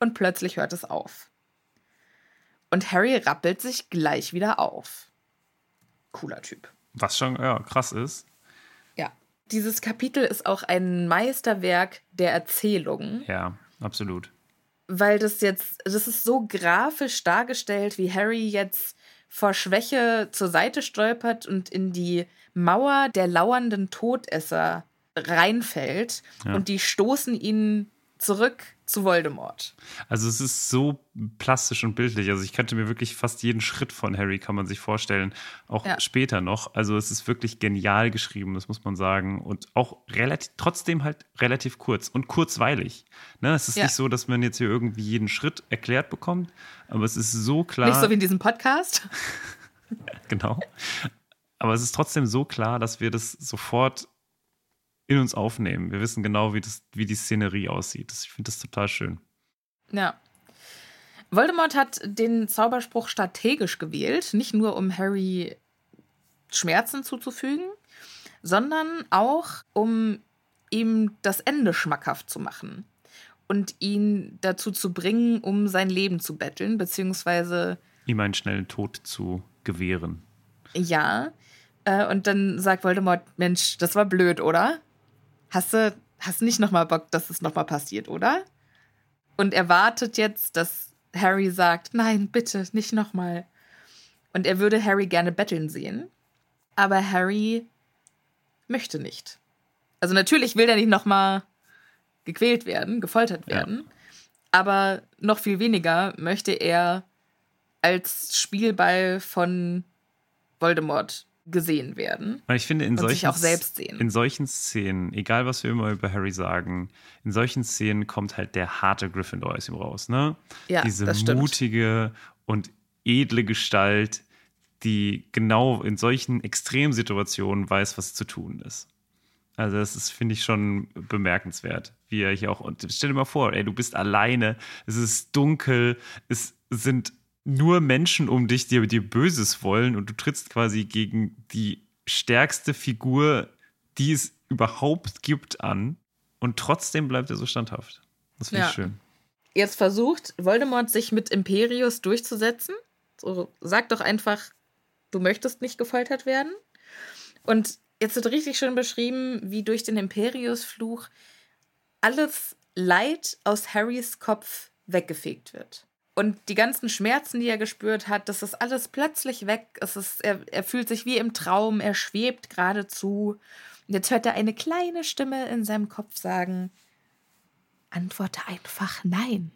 Und plötzlich hört es auf. Und Harry rappelt sich gleich wieder auf. Cooler Typ. Was schon ja, krass ist. Ja. Dieses Kapitel ist auch ein Meisterwerk der Erzählung. Ja, absolut. weil das jetzt, das ist so grafisch dargestellt, wie Harry jetzt vor Schwäche zur Seite stolpert und in die Mauer der lauernden Todesser reinfällt Ja. und die stoßen ihn zurück zu Voldemort. Also es ist so plastisch und bildlich. Also ich könnte mir wirklich fast jeden Schritt von Harry kann man sich vorstellen, auch Ja. später noch. Also es ist wirklich genial geschrieben, das muss man sagen und auch relativ trotzdem halt relativ kurz und kurzweilig. Ne, es ist Ja. nicht so, dass man jetzt hier irgendwie jeden Schritt erklärt bekommt, aber es ist so klar. Nicht so wie in diesem Podcast. genau. Aber es ist trotzdem so klar, dass wir das sofort in uns aufnehmen. Wir wissen genau, wie, das, wie die Szenerie aussieht. Das, ich finde das total schön. Ja. Voldemort hat den Zauberspruch strategisch gewählt, nicht nur um Harry Schmerzen zuzufügen, sondern auch um ihm das Ende schmackhaft zu machen und ihn dazu zu bringen, um sein Leben zu betteln, beziehungsweise Ihm einen schnellen Tod zu gewähren. ja. Äh, und dann sagt Voldemort, Mensch, das war blöd, oder? Hast du, hast nicht nochmal Bock, dass es nochmal passiert, oder? Und er wartet jetzt, dass Harry sagt, nein, bitte, nicht nochmal. Und er würde Harry gerne betteln sehen. Aber Harry möchte nicht. Also natürlich will er nicht nochmal gequält werden, gefoltert Ja. werden. Aber noch viel weniger möchte er als Spielball von Voldemort gesehen werden. Weil ich finde, in Und solchen, sich auch selbst sehen. in solchen Szenen, egal was wir immer über Harry sagen, in solchen Szenen kommt halt der harte Gryffindor aus ihm raus, ne? Ja, Diese mutige und edle Gestalt, die genau in solchen Extremsituationen weiß, was zu tun ist. Also das ist, finde ich, schon bemerkenswert, wie er hier auch, und stell dir mal vor, ey, du bist alleine, es ist dunkel, es sind nur Menschen um dich, die dir Böses wollen und du trittst quasi gegen die stärkste Figur, die es überhaupt gibt, an und trotzdem bleibt er so standhaft. Das finde Ja. ich schön. Jetzt versucht Voldemort sich mit Imperius durchzusetzen. So, sag doch einfach, du möchtest nicht gefoltert werden. Und jetzt wird richtig schön beschrieben, wie durch den Imperius-Fluch alles Leid aus Harrys Kopf weggefegt wird. Und die ganzen Schmerzen, die er gespürt hat, das ist alles plötzlich weg. Es ist, er, er fühlt sich wie im Traum, er schwebt geradezu. Jetzt hört er eine kleine Stimme in seinem Kopf sagen, antworte einfach nein.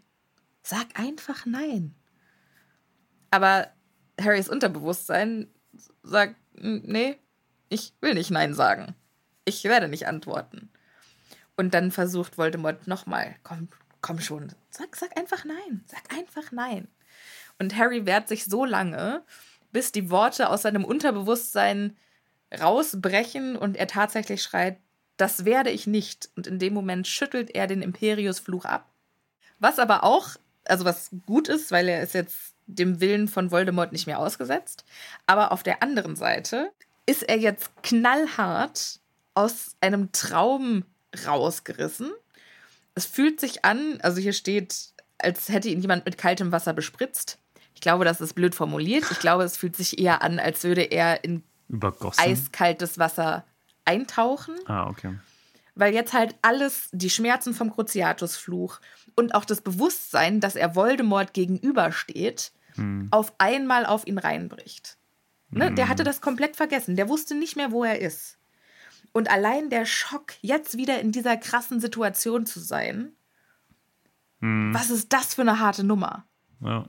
Sag einfach nein. Aber Harrys Unterbewusstsein sagt, nee, ich will nicht nein sagen. Ich werde nicht antworten. Und dann versucht Voldemort nochmal, komm, komm schon, sag, sag einfach nein, sag einfach nein. Und Harry wehrt sich so lange, bis die Worte aus seinem Unterbewusstsein rausbrechen und er tatsächlich schreit, das werde ich nicht. Und in dem Moment schüttelt er den Imperius-Fluch ab. Was aber auch, also was gut ist, weil er ist jetzt dem Willen von Voldemort nicht mehr ausgesetzt. Aber auf der anderen Seite ist er jetzt knallhart aus einem Traum rausgerissen. Es fühlt sich an, also hier steht, als hätte ihn jemand mit kaltem Wasser bespritzt. Ich glaube, das ist blöd formuliert. Ich glaube, es fühlt sich eher an, als würde er in Übergossen. eiskaltes Wasser eintauchen. Ah, okay. Weil jetzt halt alles, die Schmerzen vom Cruciatus-Fluch und auch das Bewusstsein, dass er Voldemort gegenübersteht, hm. auf einmal auf ihn reinbricht. Ne? Hm. Der hatte das komplett vergessen. Der wusste nicht mehr, wo er ist. Und allein der Schock, jetzt wieder in dieser krassen Situation zu sein, hm. was ist das für eine harte Nummer? Ja.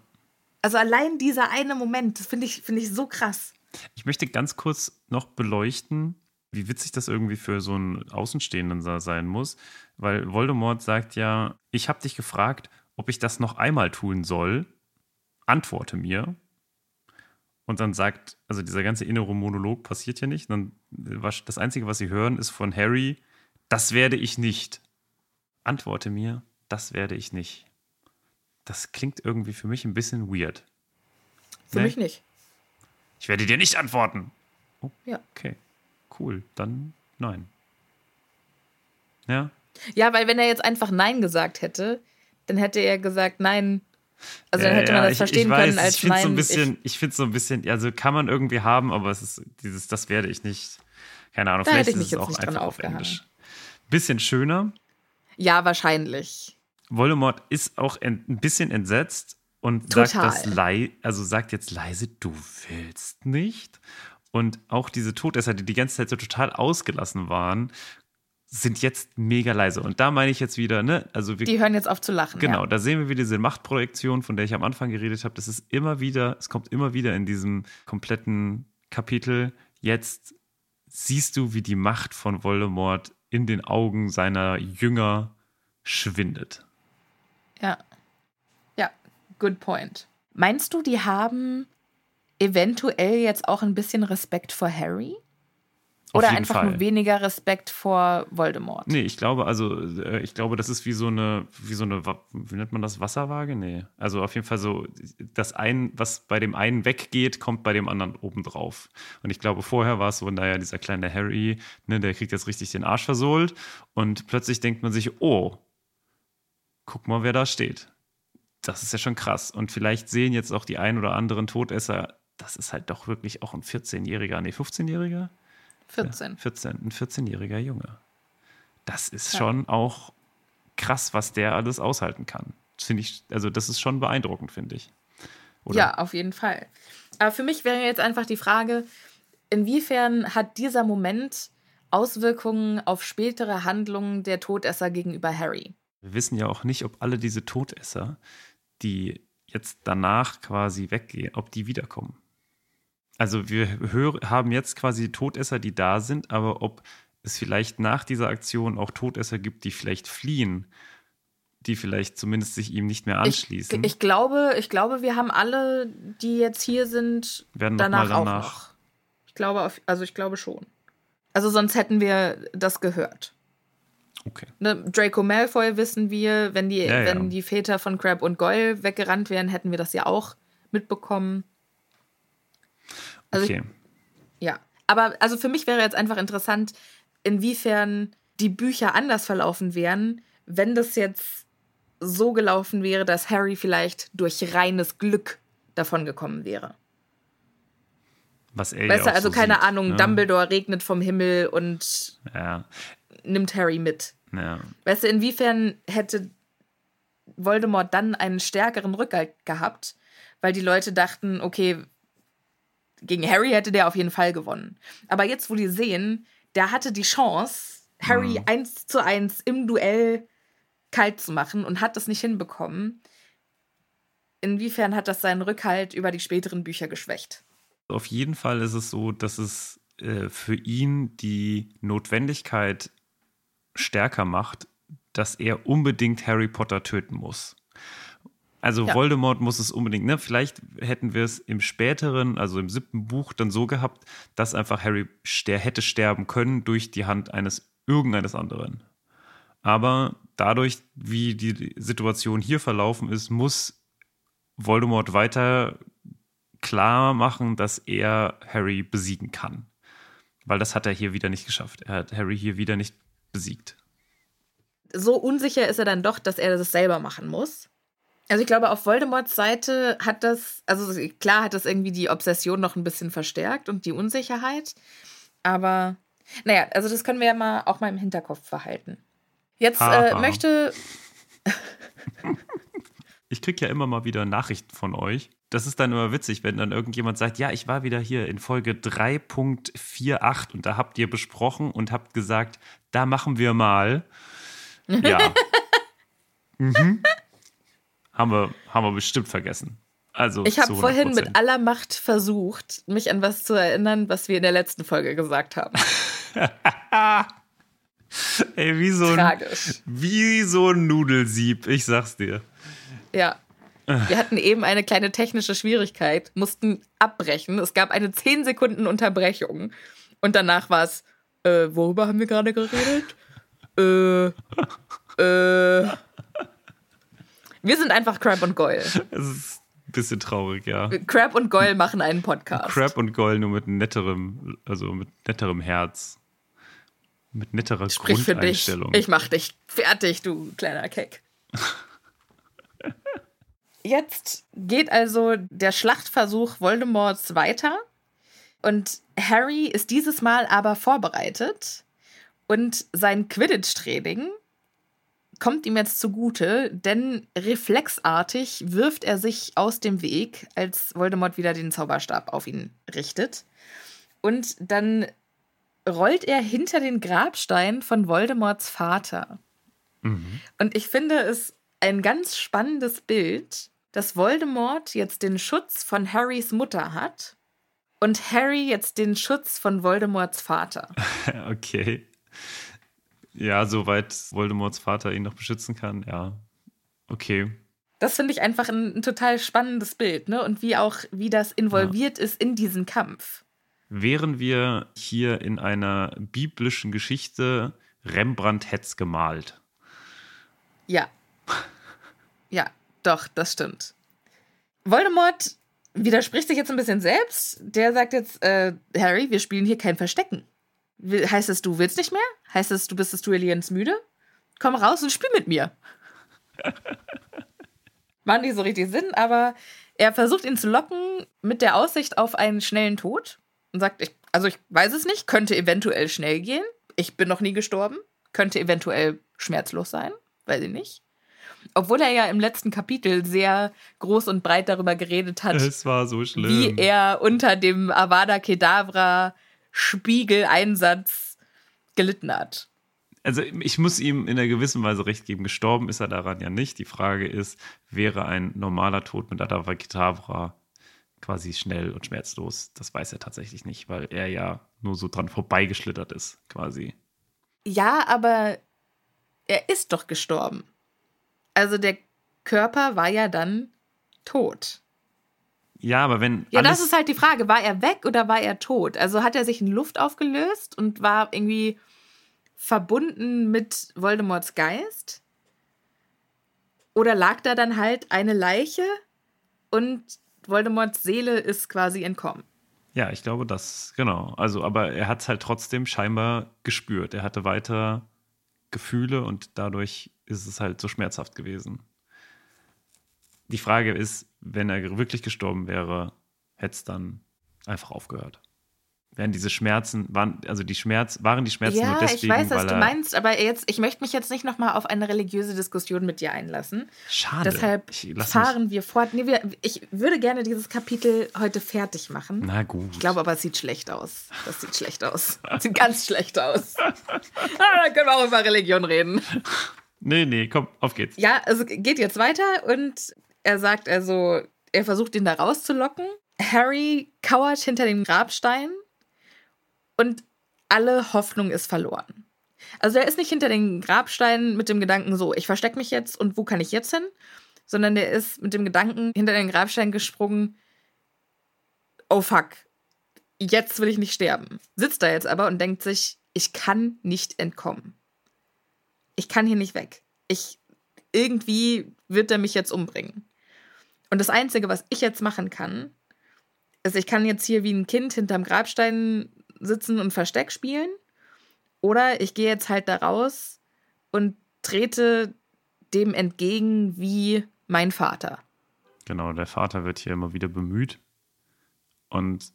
Also allein dieser eine Moment, das finde ich, find ich so krass. Ich möchte ganz kurz noch beleuchten, wie witzig das irgendwie für so einen Außenstehenden sein muss, weil Voldemort sagt ja, ich habe dich gefragt, ob ich das noch einmal tun soll, antworte mir. Und dann sagt, also dieser ganze innere Monolog passiert ja nicht. Dann, das Einzige, was sie hören, ist von Harry, das werde ich nicht. Antworte mir, das werde ich nicht das klingt irgendwie für mich ein bisschen weird. Für nee? mich nicht. Ich werde dir nicht antworten. Oh, ja. Okay, cool. Dann nein. Ja. Ja, weil wenn er jetzt einfach Nein gesagt hätte, dann hätte er gesagt Nein. Also dann hätte ja, man das ich, verstehen ich weiß, können als ich Nein. So ein bisschen, ich, ich finde es so ein bisschen, also kann man irgendwie haben, aber es ist dieses, das werde ich nicht. Keine Ahnung, da vielleicht hätte ich ist es auch einfach auf Englisch. Bisschen schöner. Ja, wahrscheinlich. Voldemort ist auch ein bisschen entsetzt und Total. sagt das lei also sagt jetzt leise, du willst nicht. Und auch diese Todesser, die die ganze Zeit so total ausgelassen waren, sind jetzt mega leise. Und da meine ich jetzt wieder, ne? Also wir, die hören jetzt auf zu lachen. Genau, ja. da sehen wir wieder diese Machtprojektion, von der ich am Anfang geredet habe. Das ist immer wieder, es kommt immer wieder in diesem kompletten Kapitel. Jetzt siehst du, wie die Macht von Voldemort in den Augen seiner Jünger schwindet. Ja. Ja, good point. Meinst du, die haben eventuell jetzt auch ein bisschen Respekt vor Harry? Oder einfach Fall. nur weniger Respekt vor Voldemort? Nee, ich glaube, also, äh, ich glaube, das ist wie so eine, wie so eine, wie nennt man das, Wasserwaage? Nee. Also auf jeden Fall so, das ein, was bei dem einen weggeht, kommt bei dem anderen obendrauf. Und ich glaube, vorher war es so, naja, dieser kleine Harry, ne, der kriegt jetzt richtig den Arsch versohlt. Und plötzlich denkt man sich, oh, guck mal, wer da steht. Das ist ja schon krass. Und vielleicht sehen jetzt auch die ein oder anderen Todesser, das ist halt doch wirklich auch ein 14-Jähriger, nee, 15-Jähriger? 14. Ja, 14, ein 14-jähriger Junge. Das ist ja. schon auch krass, was der alles aushalten kann. Finde ich, also das ist schon beeindruckend, finde ich. Oder? Ja, auf jeden Fall. Aber für mich wäre jetzt einfach die Frage, inwiefern hat dieser Moment Auswirkungen auf spätere Handlungen der Todesser gegenüber Harry? Wir wissen ja auch nicht, ob alle diese Todesser, die jetzt danach quasi weggehen, ob die wiederkommen. Also wir haben jetzt quasi Todesser, die da sind, aber ob es vielleicht nach dieser Aktion auch Todesser gibt, die vielleicht fliehen, die vielleicht zumindest sich ihm nicht mehr anschließen. Ich, ich glaube, ich glaube, wir haben alle, die jetzt hier sind, Werden danach, danach auch noch. Ich glaube, also ich glaube schon. Also sonst hätten wir das gehört. Okay. Ne, Draco Malfoy wissen wir, wenn die, ja, ja. wenn die Väter von Crab und Goyle weggerannt wären, hätten wir das ja auch mitbekommen. Also okay. Ich, ja. Aber also für mich wäre jetzt einfach interessant, inwiefern die Bücher anders verlaufen wären, wenn das jetzt so gelaufen wäre, dass Harry vielleicht durch reines Glück davon gekommen wäre. Was er weißt du, also so keine sieht, Ahnung, ne? Dumbledore regnet vom Himmel und ja. nimmt Harry mit. Ja. Weißt du, inwiefern hätte Voldemort dann einen stärkeren Rückhalt gehabt, weil die Leute dachten, okay, gegen Harry hätte der auf jeden Fall gewonnen. Aber jetzt, wo die sehen, der hatte die Chance, Harry Mhm. eins zu eins im Duell kalt zu machen und hat das nicht hinbekommen. Inwiefern hat das seinen Rückhalt über die späteren Bücher geschwächt? Auf jeden Fall ist es so, dass es äh, für ihn die Notwendigkeit stärker macht, dass er unbedingt Harry Potter töten muss. Also Ja. Voldemort muss es unbedingt, ne? Vielleicht hätten wir es im späteren, also im siebten Buch, dann so gehabt, dass einfach Harry ster hätte sterben können durch die Hand eines irgendeines anderen. Aber dadurch, wie die Situation hier verlaufen ist, muss Voldemort weiter klar machen, dass er Harry besiegen kann. Weil das hat er hier wieder nicht geschafft. Er hat Harry hier wieder nicht besiegt. So unsicher ist er dann doch, dass er das selber machen muss. Also ich glaube, auf Voldemorts Seite hat das, also klar hat das irgendwie die Obsession noch ein bisschen verstärkt und die Unsicherheit. Aber naja, also das können wir ja mal auch mal im Hinterkopf behalten. Jetzt äh, möchte Ich kriege ja immer mal wieder Nachrichten von euch. Das ist dann immer witzig, wenn dann irgendjemand sagt, ja, ich war wieder hier in Folge 3.48 und da habt ihr besprochen und habt gesagt, da machen wir mal. Ja. mhm. Haben, wir, haben wir bestimmt vergessen. Also Ich habe vorhin 100%. mit aller Macht versucht, mich an was zu erinnern, was wir in der letzten Folge gesagt haben. Ey, wie so, ein, wie so ein Nudelsieb, ich sag's dir. Ja. Wir hatten eben eine kleine technische Schwierigkeit, mussten abbrechen. Es gab eine 10 Sekunden Unterbrechung. Und danach war es, äh, worüber haben wir gerade geredet? äh, äh. Wir sind einfach Crab und Goyle. Es ist ein bisschen traurig, ja. Crab und Goyle machen einen Podcast. Crab und Gold nur mit netterem, also mit netterem Herz. Mit netterer Sprich für dich. Grundeinstellung. Ich mach dich fertig, du kleiner Keck. Jetzt geht also der Schlachtversuch Voldemorts weiter. Und Harry ist dieses Mal aber vorbereitet. Und sein Quidditch-Training kommt ihm jetzt zugute, denn reflexartig wirft er sich aus dem Weg, als Voldemort wieder den Zauberstab auf ihn richtet. Und dann rollt er hinter den Grabstein von Voldemorts Vater. Und ich finde es ein ganz spannendes Bild, dass Voldemort jetzt den Schutz von Harrys Mutter hat und Harry jetzt den Schutz von Voldemorts Vater. Okay. Ja, soweit Voldemorts Vater ihn noch beschützen kann, ja. Okay. Das finde ich einfach ein, ein total spannendes Bild, ne? Und wie auch, wie das involviert ist in diesen Kampf. Wären wir hier in einer biblischen Geschichte, Rembrandt hätt's gemalt. Ja. Ja, doch, das stimmt. Voldemort widerspricht sich jetzt ein bisschen selbst. Der sagt jetzt, äh, Harry, wir spielen hier kein Verstecken. Heißt es, du willst nicht mehr? Heißt es, du bist des Duellierens müde? Komm raus und spiel mit mir. Macht nicht so richtig Sinn, aber er versucht ihn zu locken mit der Aussicht auf einen schnellen Tod und sagt, ich, also ich weiß es nicht, könnte eventuell schnell gehen. Ich bin noch nie gestorben, könnte eventuell schmerzlos sein, weiß ich nicht. Obwohl er ja im letzten Kapitel sehr groß und breit darüber geredet hat, Es war so schlimm. wie er unter dem Avada Kedavra Spiegeleinsatz gelitten hat. Also ich muss ihm in einer gewissen Weise recht geben. Gestorben ist er daran ja nicht. Die Frage ist, wäre ein normaler Tod mit Adava Kedavra quasi schnell und schmerzlos? Das weiß er tatsächlich nicht, weil er ja nur so dran vorbeigeschlittert ist, quasi. Ja, aber er ist doch gestorben. Also der Körper war ja dann tot. Ja, aber wenn Ja, das ist halt die Frage. War er weg oder war er tot? Also hat er sich in Luft aufgelöst und war irgendwie verbunden mit Voldemorts Geist? Oder lag da dann halt eine Leiche und Voldemorts Seele ist quasi entkommen? Ja, ich glaube das, genau. Also, aber er hat es halt trotzdem scheinbar gespürt. Er hatte weiter Gefühle und dadurch ist es halt so schmerzhaft gewesen. Die Frage ist, wenn er wirklich gestorben wäre, hätte es dann einfach aufgehört. Wären diese Schmerzen, waren, also die Schmerz, waren die Schmerzen ja, nur deswegen, ich weiß, was du meinst, aber jetzt, ich möchte mich jetzt nicht nochmal auf eine religiöse Diskussion mit dir einlassen. Schade. Deshalb fahren wir fort. Nee, wir, ich würde gerne dieses Kapitel heute fertig machen. Na gut. Ich glaube aber, es sieht schlecht aus. Das sieht schlecht aus. Sieht ganz schlecht aus. ah, dann können wir auch über Religion reden. Nee, nee, komm, auf geht's. Ja, also geht jetzt weiter und er sagt also, er versucht ihn da rauszulocken. Harry kauert hinter dem Grabstein und alle Hoffnung ist verloren. Also er ist nicht hinter den Grabsteinen mit dem Gedanken so, ich verstecke mich jetzt und wo kann ich jetzt hin? Sondern der ist mit dem Gedanken hinter den Grabstein gesprungen, oh fuck, jetzt will ich nicht sterben. Sitzt da jetzt aber und denkt sich, ich kann nicht entkommen. Ich kann hier nicht weg. Ich, irgendwie wird er mich jetzt umbringen. Und das Einzige, was ich jetzt machen kann, ist, ich kann jetzt hier wie ein Kind hinterm Grabstein sitzen und Versteck spielen. Oder ich gehe jetzt halt da raus und trete dem entgegen wie mein Vater. Genau, der Vater wird hier immer wieder bemüht. Und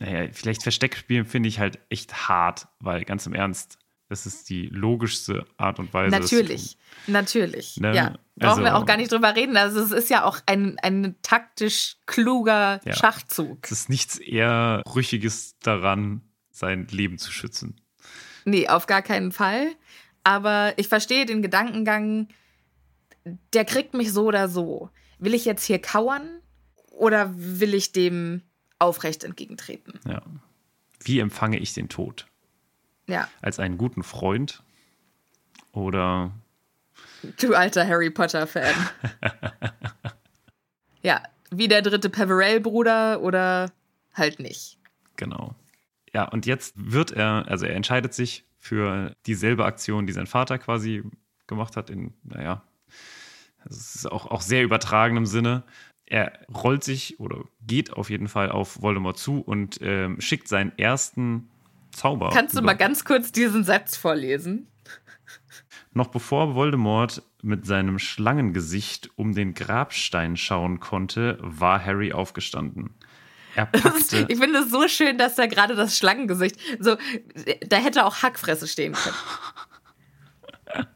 naja, vielleicht Versteck spielen finde ich halt echt hart, weil ganz im Ernst, das ist die logischste Art und Weise. Natürlich, natürlich. Ne? Ja, brauchen wir Also- auch gar nicht drüber reden. Also es ist ja auch ein, ein taktisch kluger Ja. Schachzug. Es ist nichts eher Brüchiges daran, sein Leben zu schützen. Nee, auf gar keinen Fall. Aber ich verstehe den Gedankengang, der kriegt mich so oder so. Will ich jetzt hier kauern oder will ich dem aufrecht entgegentreten? Ja. Wie empfange ich den Tod? Ja, Als einen guten Freund? Oder du alter Harry Potter-Fan. ja, wie der dritte Peverell-Bruder oder halt nicht. genau. Ja, und jetzt wird er, also er entscheidet sich für dieselbe Aktion, die sein Vater quasi gemacht hat, in, naja, es ist auch, auch sehr übertragenem Sinne. Er rollt sich oder geht auf jeden Fall auf Voldemort zu und ähm, schickt seinen ersten Zauber. Kannst du mal ganz kurz diesen Satz vorlesen? Noch bevor Voldemort mit seinem Schlangengesicht um den Grabstein schauen konnte, war Harry aufgestanden. Er packte. Ich finde es so schön, dass da gerade das Schlangengesicht, so, da hätte auch Hackfresse stehen können.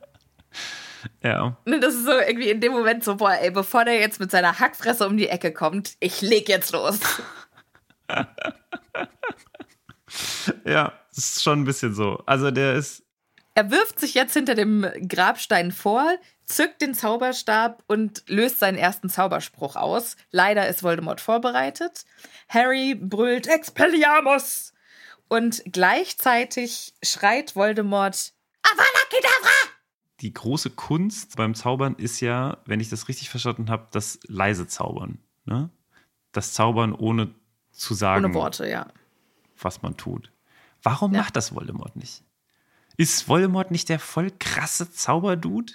ja, Ne, Das ist so irgendwie in dem Moment so, boah, ey, bevor der jetzt mit seiner Hackfresse um die Ecke kommt, ich leg jetzt los. ja, das ist schon ein bisschen so. Also der ist. Er wirft sich jetzt hinter dem Grabstein vor, zückt den Zauberstab und löst seinen ersten Zauberspruch aus. Leider ist Voldemort vorbereitet. Harry brüllt Expelliarmus! Und gleichzeitig schreit Voldemort Avada Kedavra! Die große Kunst beim Zaubern ist ja, wenn ich das richtig verstanden habe, das leise Zaubern. Ne? Das Zaubern ohne zu sagen, Ohne Worte, ja. Was man tut. Warum Ja. macht das Voldemort nicht? Ist Voldemort nicht der voll krasse Zauberdude?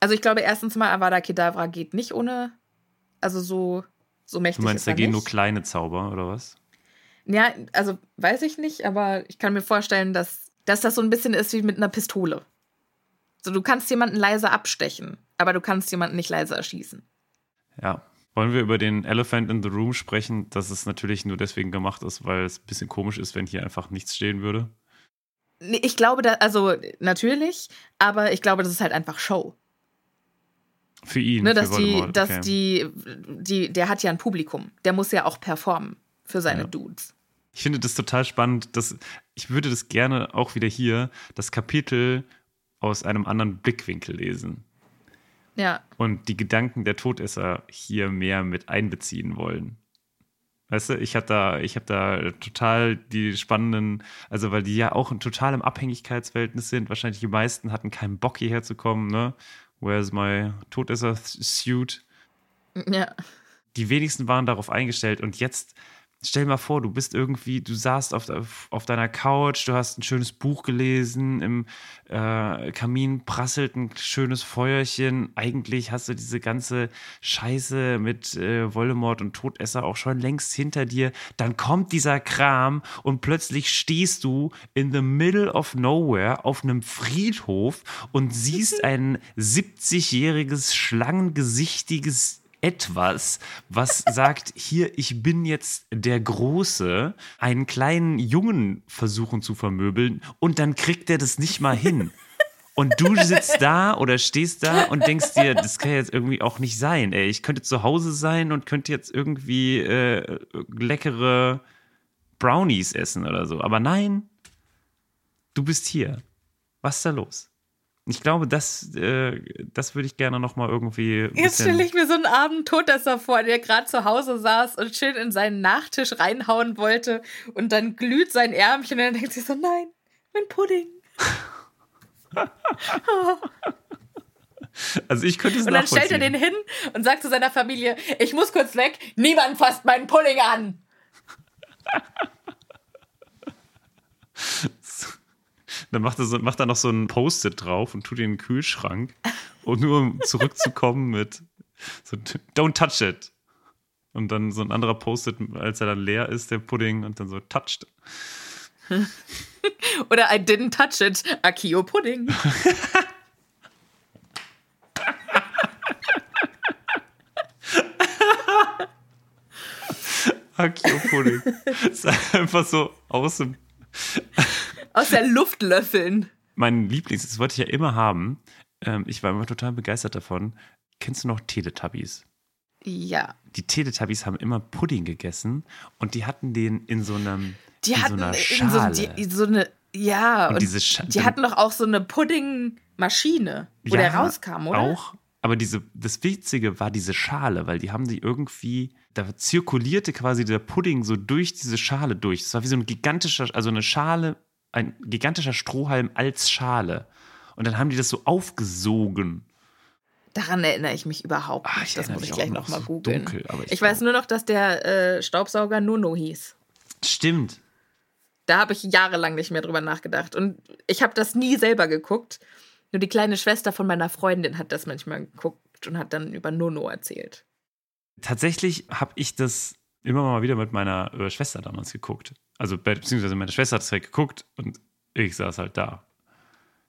Also ich glaube erstens mal, Avada Kedavra geht nicht ohne, also so, so mächtig Du meinst, ist da gehen nicht. nur kleine Zauber oder was? Ja, also weiß ich nicht, aber ich kann mir vorstellen, dass, dass das so ein bisschen ist wie mit einer Pistole. So, du kannst jemanden leise abstechen, aber du kannst jemanden nicht leise erschießen. Ja. Wollen wir über den Elephant in the Room sprechen, dass es natürlich nur deswegen gemacht ist, weil es ein bisschen komisch ist, wenn hier einfach nichts stehen würde? Ich glaube, da, also natürlich, aber ich glaube, das ist halt einfach Show. Für ihn, Ne, für dass die, Voldemort. dass okay. die, die, der hat ja ein Publikum. Der muss ja auch performen für seine Ja. Dudes. Ich finde das total spannend. Dass, ich würde das gerne auch wieder hier, das Kapitel aus einem anderen Blickwinkel lesen Ja, und die Gedanken der Todesser hier mehr mit einbeziehen wollen. Weißt du, ich habe da, ich habe da total die spannenden, also weil die ja auch in totalem Abhängigkeitsverhältnis sind. Wahrscheinlich die meisten hatten keinen Bock hierher zu kommen, ne? Where's my Todesser-Suit? ja. die wenigsten waren darauf eingestellt und jetzt stell mal vor, du bist irgendwie, du saßt auf, auf deiner Couch, du hast ein schönes Buch gelesen, im äh, Kamin prasselt ein schönes Feuerchen. Eigentlich hast du diese ganze Scheiße mit äh, Voldemort und Todesser auch schon längst hinter dir. Dann kommt dieser Kram und plötzlich stehst du in the middle of nowhere auf einem Friedhof und siehst ein 70-jähriges, schlangengesichtiges etwas, was sagt, hier, ich bin jetzt der Große, einen kleinen Jungen versuchen zu vermöbeln und dann kriegt er das nicht mal hin. Und du sitzt da oder stehst da und denkst dir, das kann jetzt irgendwie auch nicht sein. Ey, ich könnte zu Hause sein und könnte jetzt irgendwie äh, leckere Brownies essen oder so. Aber nein, du bist hier. Was ist da los? Ich glaube, das, äh, das würde ich gerne noch mal irgendwie. Jetzt stelle ich mir so einen armen Todesser vor, der gerade zu Hause saß und schön in seinen Nachtisch reinhauen wollte und dann glüht sein Ärmchen und dann denkt sich so, nein, mein Pudding. Also ich könnte es Und dann stellt er den hin und sagt zu seiner Familie, ich muss kurz weg, niemand fasst meinen Pudding an. Dann macht er, so, macht er noch so ein Post-it drauf und tut ihn in den Kühlschrank. Und nur um zurückzukommen mit so, don't touch it. Und dann so ein anderer Post-it, als er dann leer ist, der Pudding, und dann so touched. Oder I didn't touch it, Akio Pudding. Akio Pudding. ist einfach so aus dem. Aus der Luft löffeln. Mein Lieblings, das wollte ich ja immer haben. Ähm, ich war immer total begeistert davon. Kennst du noch Teletubbies? Ja. Die Teletubbies haben immer Pudding gegessen und die hatten den in so einem Die in hatten so einer in Schale. so, die, so eine, ja, Und und, diese Scha- die hatten doch auch so eine Puddingmaschine, wo der rauskam, oder? Auch. Aber diese, das Witzige war diese Schale, weil die haben die irgendwie, da zirkulierte quasi der Pudding so durch diese Schale durch. Es war wie so ein gigantischer, also eine Schale, ein gigantischer Strohhalm als Schale. Und dann haben die das so aufgesogen. Daran erinnere ich mich überhaupt Ah, nicht. ich das muss ich gleich noch nochmal so googeln. ich ich weiß nur noch, dass der äh, Staubsauger Nono hieß. Stimmt. Da habe ich jahrelang nicht mehr drüber nachgedacht. Und ich habe das nie selber geguckt. Nur die kleine Schwester von meiner Freundin hat das manchmal geguckt und hat dann über Nono erzählt. Tatsächlich habe ich das immer mal wieder mit meiner äh, Schwester damals geguckt. Also, be- beziehungsweise meine Schwester hat es halt geguckt und ich saß halt da.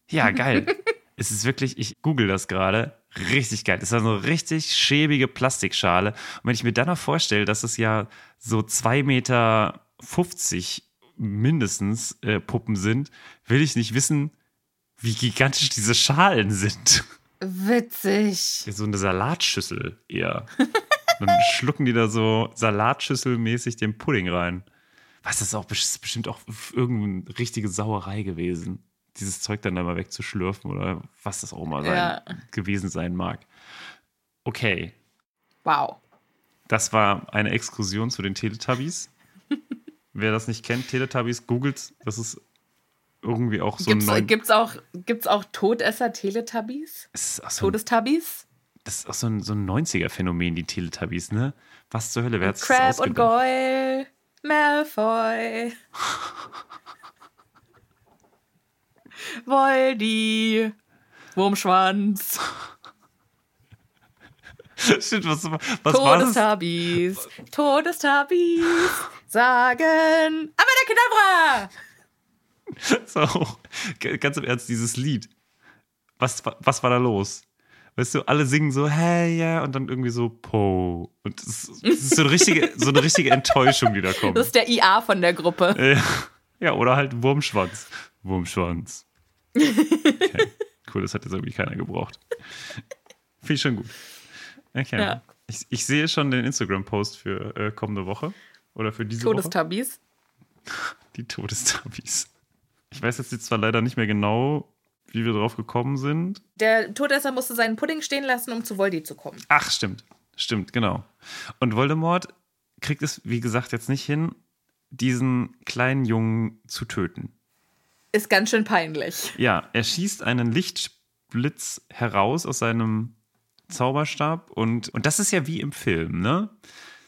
Ja, geil. es ist wirklich, ich google das gerade, richtig geil. Es ist so eine richtig schäbige Plastikschale. Und wenn ich mir dann noch vorstelle, dass es ja so 2,50 Meter mindestens äh, Puppen sind, will ich nicht wissen, wie gigantisch diese Schalen sind. Witzig. So eine Salatschüssel eher. Dann schlucken die da so Salatschüsselmäßig den Pudding rein. Was das ist auch ist bestimmt auch irgendeine richtige Sauerei gewesen, dieses Zeug dann da mal wegzuschlürfen oder was das auch immer sein, Ja. gewesen sein mag. Okay, Wow. das war eine Exkursion zu den Teletubbies. Wer das nicht kennt, Teletubbies, googelt, das ist irgendwie auch so Gibt's, ein neu, gibt's auch, gibt's auch Todesser Teletubbies? es ist auch so Todestubbies? Das ist auch so ein, so ein 90er-Phänomen, die Teletubbies, ne? Was zur Hölle, wer hat das Crab und? Goyle, Malfoy. Voldy, Wurmschwanz, Shit, was, was? Todestubbies, Todestubbies, sagen, aber der Kedavra! So, ganz im Ernst, dieses Lied. Was, wa- was war da los? Weißt du, alle singen so, hey, ja, und dann irgendwie so, po. Und es es ist so eine richtige, so eine richtige Enttäuschung, die da kommt. Das ist der IA von der Gruppe. Ja, ja, oder halt Wurmschwanz. Wurmschwanz. Okay. Cool, das hat jetzt irgendwie keiner gebraucht. Finde ich schon gut. Okay. Ja. Ich, ich sehe schon den Instagram-Post für äh, kommende Woche. Oder für diese Woche. Todestubbies. Die Todestabis. Ich weiß jetzt zwar leider nicht mehr genau, wie wir drauf gekommen sind. Der Todesser musste seinen Pudding stehen lassen, um zu Voldy zu kommen. Ach, stimmt. Stimmt, genau. Und Voldemort kriegt es, wie gesagt, jetzt nicht hin, diesen kleinen Jungen zu töten. Ist ganz schön peinlich. Ja, er schießt einen Lichtblitz heraus aus seinem Zauberstab und, und das ist ja wie im Film, ne?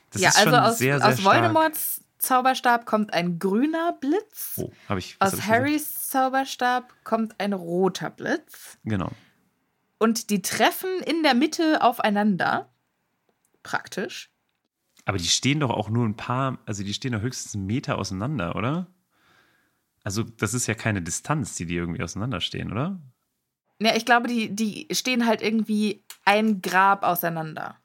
Das ja, ist also schon aus, sehr, sehr aus. Voldemorts Zauberstab kommt ein grüner Blitz. Oh, habe ich. aus hab ich gesagt? Harrys Zauberstab kommt ein roter Blitz. Genau. Und die treffen in der Mitte aufeinander. Praktisch. Aber die stehen doch auch nur ein paar, also die stehen doch höchstens einen Meter auseinander, oder? Also, das ist ja keine Distanz, die die irgendwie auseinanderstehen, oder? Ja, ich glaube, die, die stehen halt irgendwie ein Grab auseinander.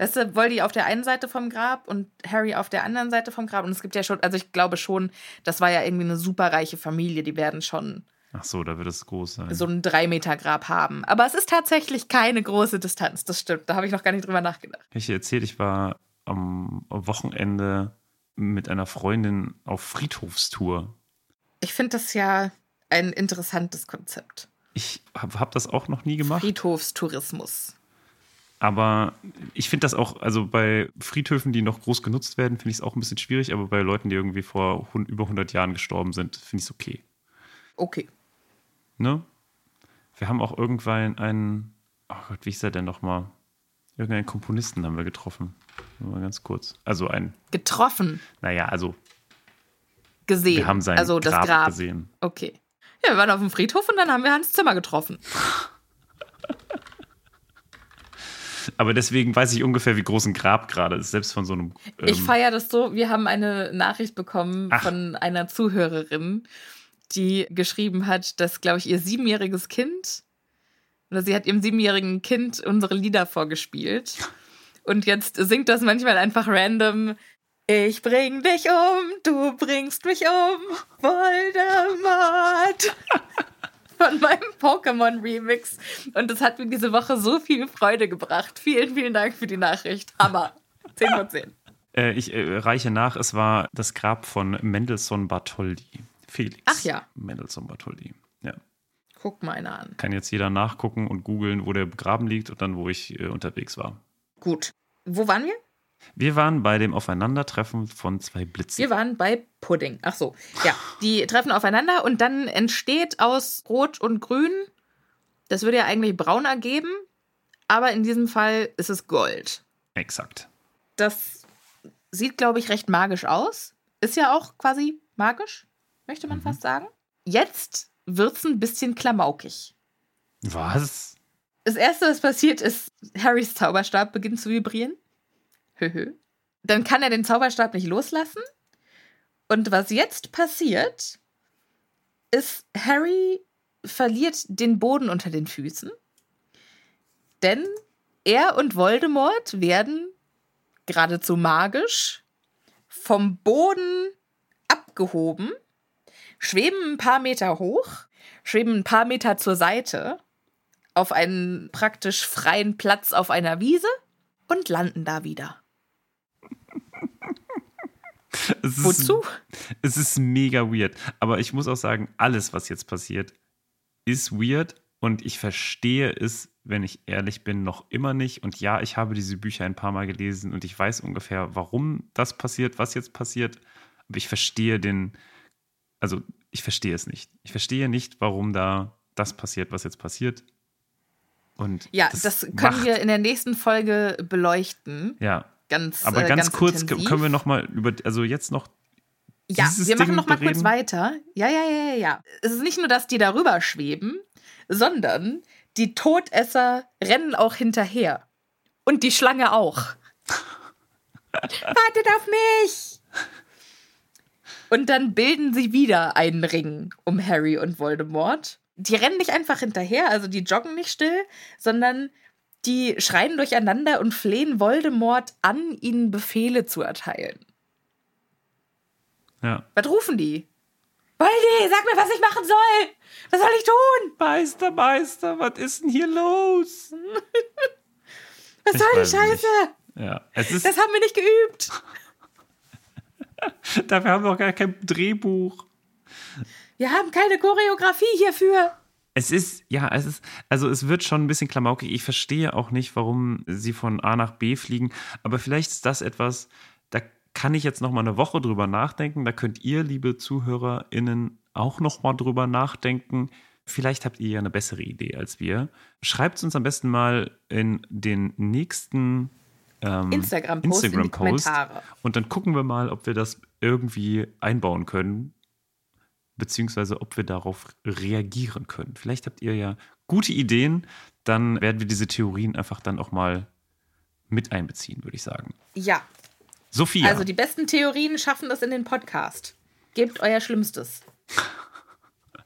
Weißt du, Voldy auf der einen Seite vom Grab und Harry auf der anderen Seite vom Grab. Und es gibt ja schon, also ich glaube schon, das war ja irgendwie eine superreiche Familie. Die werden schon Ach so, da wird es groß sein. so ein drei Meter Grab haben. Aber es ist tatsächlich keine große Distanz. Das stimmt. Da habe ich noch gar nicht drüber nachgedacht. Ich erzählt, ich war am Wochenende mit einer Freundin auf Friedhofstour. Ich finde das ja ein interessantes Konzept. Ich habe hab das auch noch nie gemacht. Friedhofstourismus. Aber ich finde das auch, also bei Friedhöfen, die noch groß genutzt werden, finde ich es auch ein bisschen schwierig. Aber bei Leuten, die irgendwie vor über 100 Jahren gestorben sind, finde ich es okay. Okay. Ne? Wir haben auch irgendwann einen, oh Gott, wie ist er denn nochmal? Irgendeinen Komponisten haben wir getroffen. Nur Mal ganz kurz. Also ein, Getroffen, naja, also gesehen. wir haben sein also das Grab, Grab. gesehen. Okay. Ja, wir waren auf dem Friedhof und dann haben wir Hans Zimmer getroffen. Aber deswegen weiß ich ungefähr, wie groß ein Grab gerade ist, selbst von so einem. Ähm, Ich feiere das so. Wir haben eine Nachricht bekommen Ach. von einer Zuhörerin, die geschrieben hat, dass, glaube ich, ihr siebenjähriges Kind, oder sie hat ihrem siebenjährigen Kind unsere Lieder vorgespielt. Und jetzt singt das manchmal einfach random. Ich bring dich um, du bringst mich um, Voldemort. Von meinem Pokémon-Remix. Und das hat mir diese Woche so viel Freude gebracht. Vielen, vielen Dank für die Nachricht. Hammer. 10 von 10. Äh, ich äh, reiche nach, es war das Grab von Mendelssohn Bartholdy. Felix. Ach ja. Mendelssohn Bartholdy. Ja. Guck mal einer an. Kann jetzt jeder nachgucken und googeln, wo der begraben liegt und dann, wo ich äh, unterwegs war. Gut. Wo waren wir? Wir waren bei dem Aufeinandertreffen von zwei Blitzen. Wir waren bei Pudding. Ach so. Ja, die treffen aufeinander und dann entsteht aus Rot und Grün, das würde ja eigentlich braun ergeben, aber in diesem Fall ist es Gold. Exakt. Das sieht, glaube ich, recht magisch aus. Ist ja auch quasi magisch, möchte man fast sagen. Jetzt wird's ein bisschen klamaukig. Was? Das erste, was passiert, ist, Harrys Zauberstab beginnt zu vibrieren. Dann kann er den Zauberstab nicht loslassen. Und was jetzt passiert, ist, Harry verliert den Boden unter den Füßen. Denn er und Voldemort werden geradezu magisch vom Boden abgehoben, schweben ein paar Meter hoch, schweben ein paar Meter zur Seite auf einen praktisch freien Platz auf einer Wiese und landen da wieder. Es ist, Wozu? Es ist mega weird. Aber ich muss auch sagen, alles, was jetzt passiert, ist weird und ich verstehe es, wenn ich ehrlich bin, noch immer nicht. Und ja, ich habe diese Bücher ein paar Mal gelesen und ich weiß ungefähr, warum das passiert, was jetzt passiert. Aber ich verstehe den, also ich verstehe es nicht. Ich verstehe nicht, warum da das passiert, was jetzt passiert. Und Ja, das, können macht- wir in der nächsten Folge beleuchten. Ja, Ganz, aber äh, ganz, kurz intensiv. können wir noch mal über, also jetzt noch Ja, dieses wir machen Ding noch mal kurz bereden? weiter. Ja, ja, ja, ja, ja. Es ist nicht nur, dass die darüber schweben, sondern die Todesser rennen auch hinterher. Und die Schlange auch. Wartet auf mich! Und dann bilden sie wieder einen Ring um Harry und Voldemort. Die rennen nicht einfach hinterher, also die joggen nicht still, sondern die schreien durcheinander und flehen Voldemort an, ihnen Befehle zu erteilen. ja. Was rufen die? Voldy, sag mir, was ich machen soll! Was soll ich tun? Meister, Meister, was ist denn hier los? Was Ich soll die Scheiße? Ja, es ist, Das haben wir nicht geübt. dafür haben wir auch gar kein Drehbuch. Wir haben keine Choreografie hierfür. Es ist, ja, es ist, also es wird schon ein bisschen klamaukig. Ich verstehe auch nicht, warum sie von A nach B fliegen, aber vielleicht ist das etwas, da kann ich jetzt noch mal eine Woche drüber nachdenken. Da könnt ihr, liebe ZuhörerInnen, auch noch mal drüber nachdenken. Vielleicht habt ihr ja eine bessere Idee als wir. Schreibt es uns am besten mal in den nächsten ähm, Instagram-Post in Instagram-Post. Kommentare. Und dann gucken wir mal, ob wir das irgendwie einbauen können, beziehungsweise ob wir darauf reagieren können. Vielleicht habt ihr ja gute Ideen, dann werden wir diese Theorien einfach dann auch mal mit einbeziehen, würde ich sagen. Ja, Sophia, also die besten Theorien schaffen das in den Podcast. Gebt euer Schlimmstes.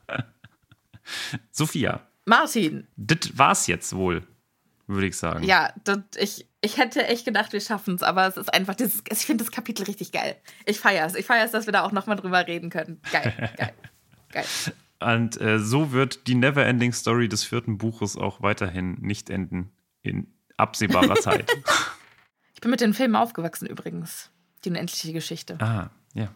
Sophia, Martin, das war's jetzt wohl. Würde ich sagen. Ja, das, ich, ich hätte echt gedacht, wir schaffen es, aber es ist einfach, dieses, ich finde das Kapitel richtig geil. Ich feiere es. Ich feiere es, dass wir da auch nochmal drüber reden können. Geil, geil, geil. Und äh, so wird die Neverending Story des vierten Buches auch weiterhin nicht enden in absehbarer Zeit. ich bin mit den Filmen aufgewachsen übrigens. Die unendliche Geschichte. Ah, ja.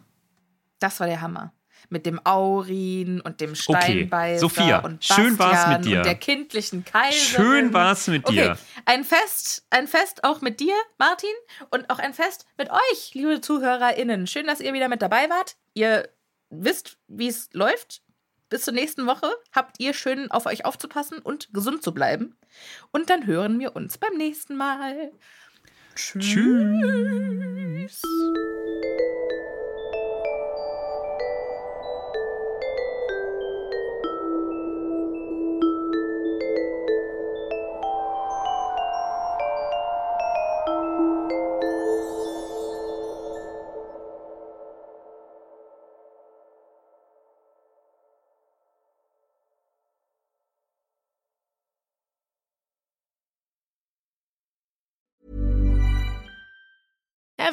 Das war der Hammer mit dem Aurin und dem Steinbeißer okay. Sophia, und Bastian schön war's mit dir. und der kindlichen Kaiserin. Schön war's mit dir. Okay. Ein Fest, ein Fest auch mit dir, Martin, und auch ein Fest mit euch, liebe ZuhörerInnen. Schön, dass ihr wieder mit dabei wart. Ihr wisst, wie es läuft. Bis zur nächsten Woche habt ihr schön auf euch aufzupassen und gesund zu bleiben. Und dann hören wir uns beim nächsten Mal. Tschüss. Tschüss.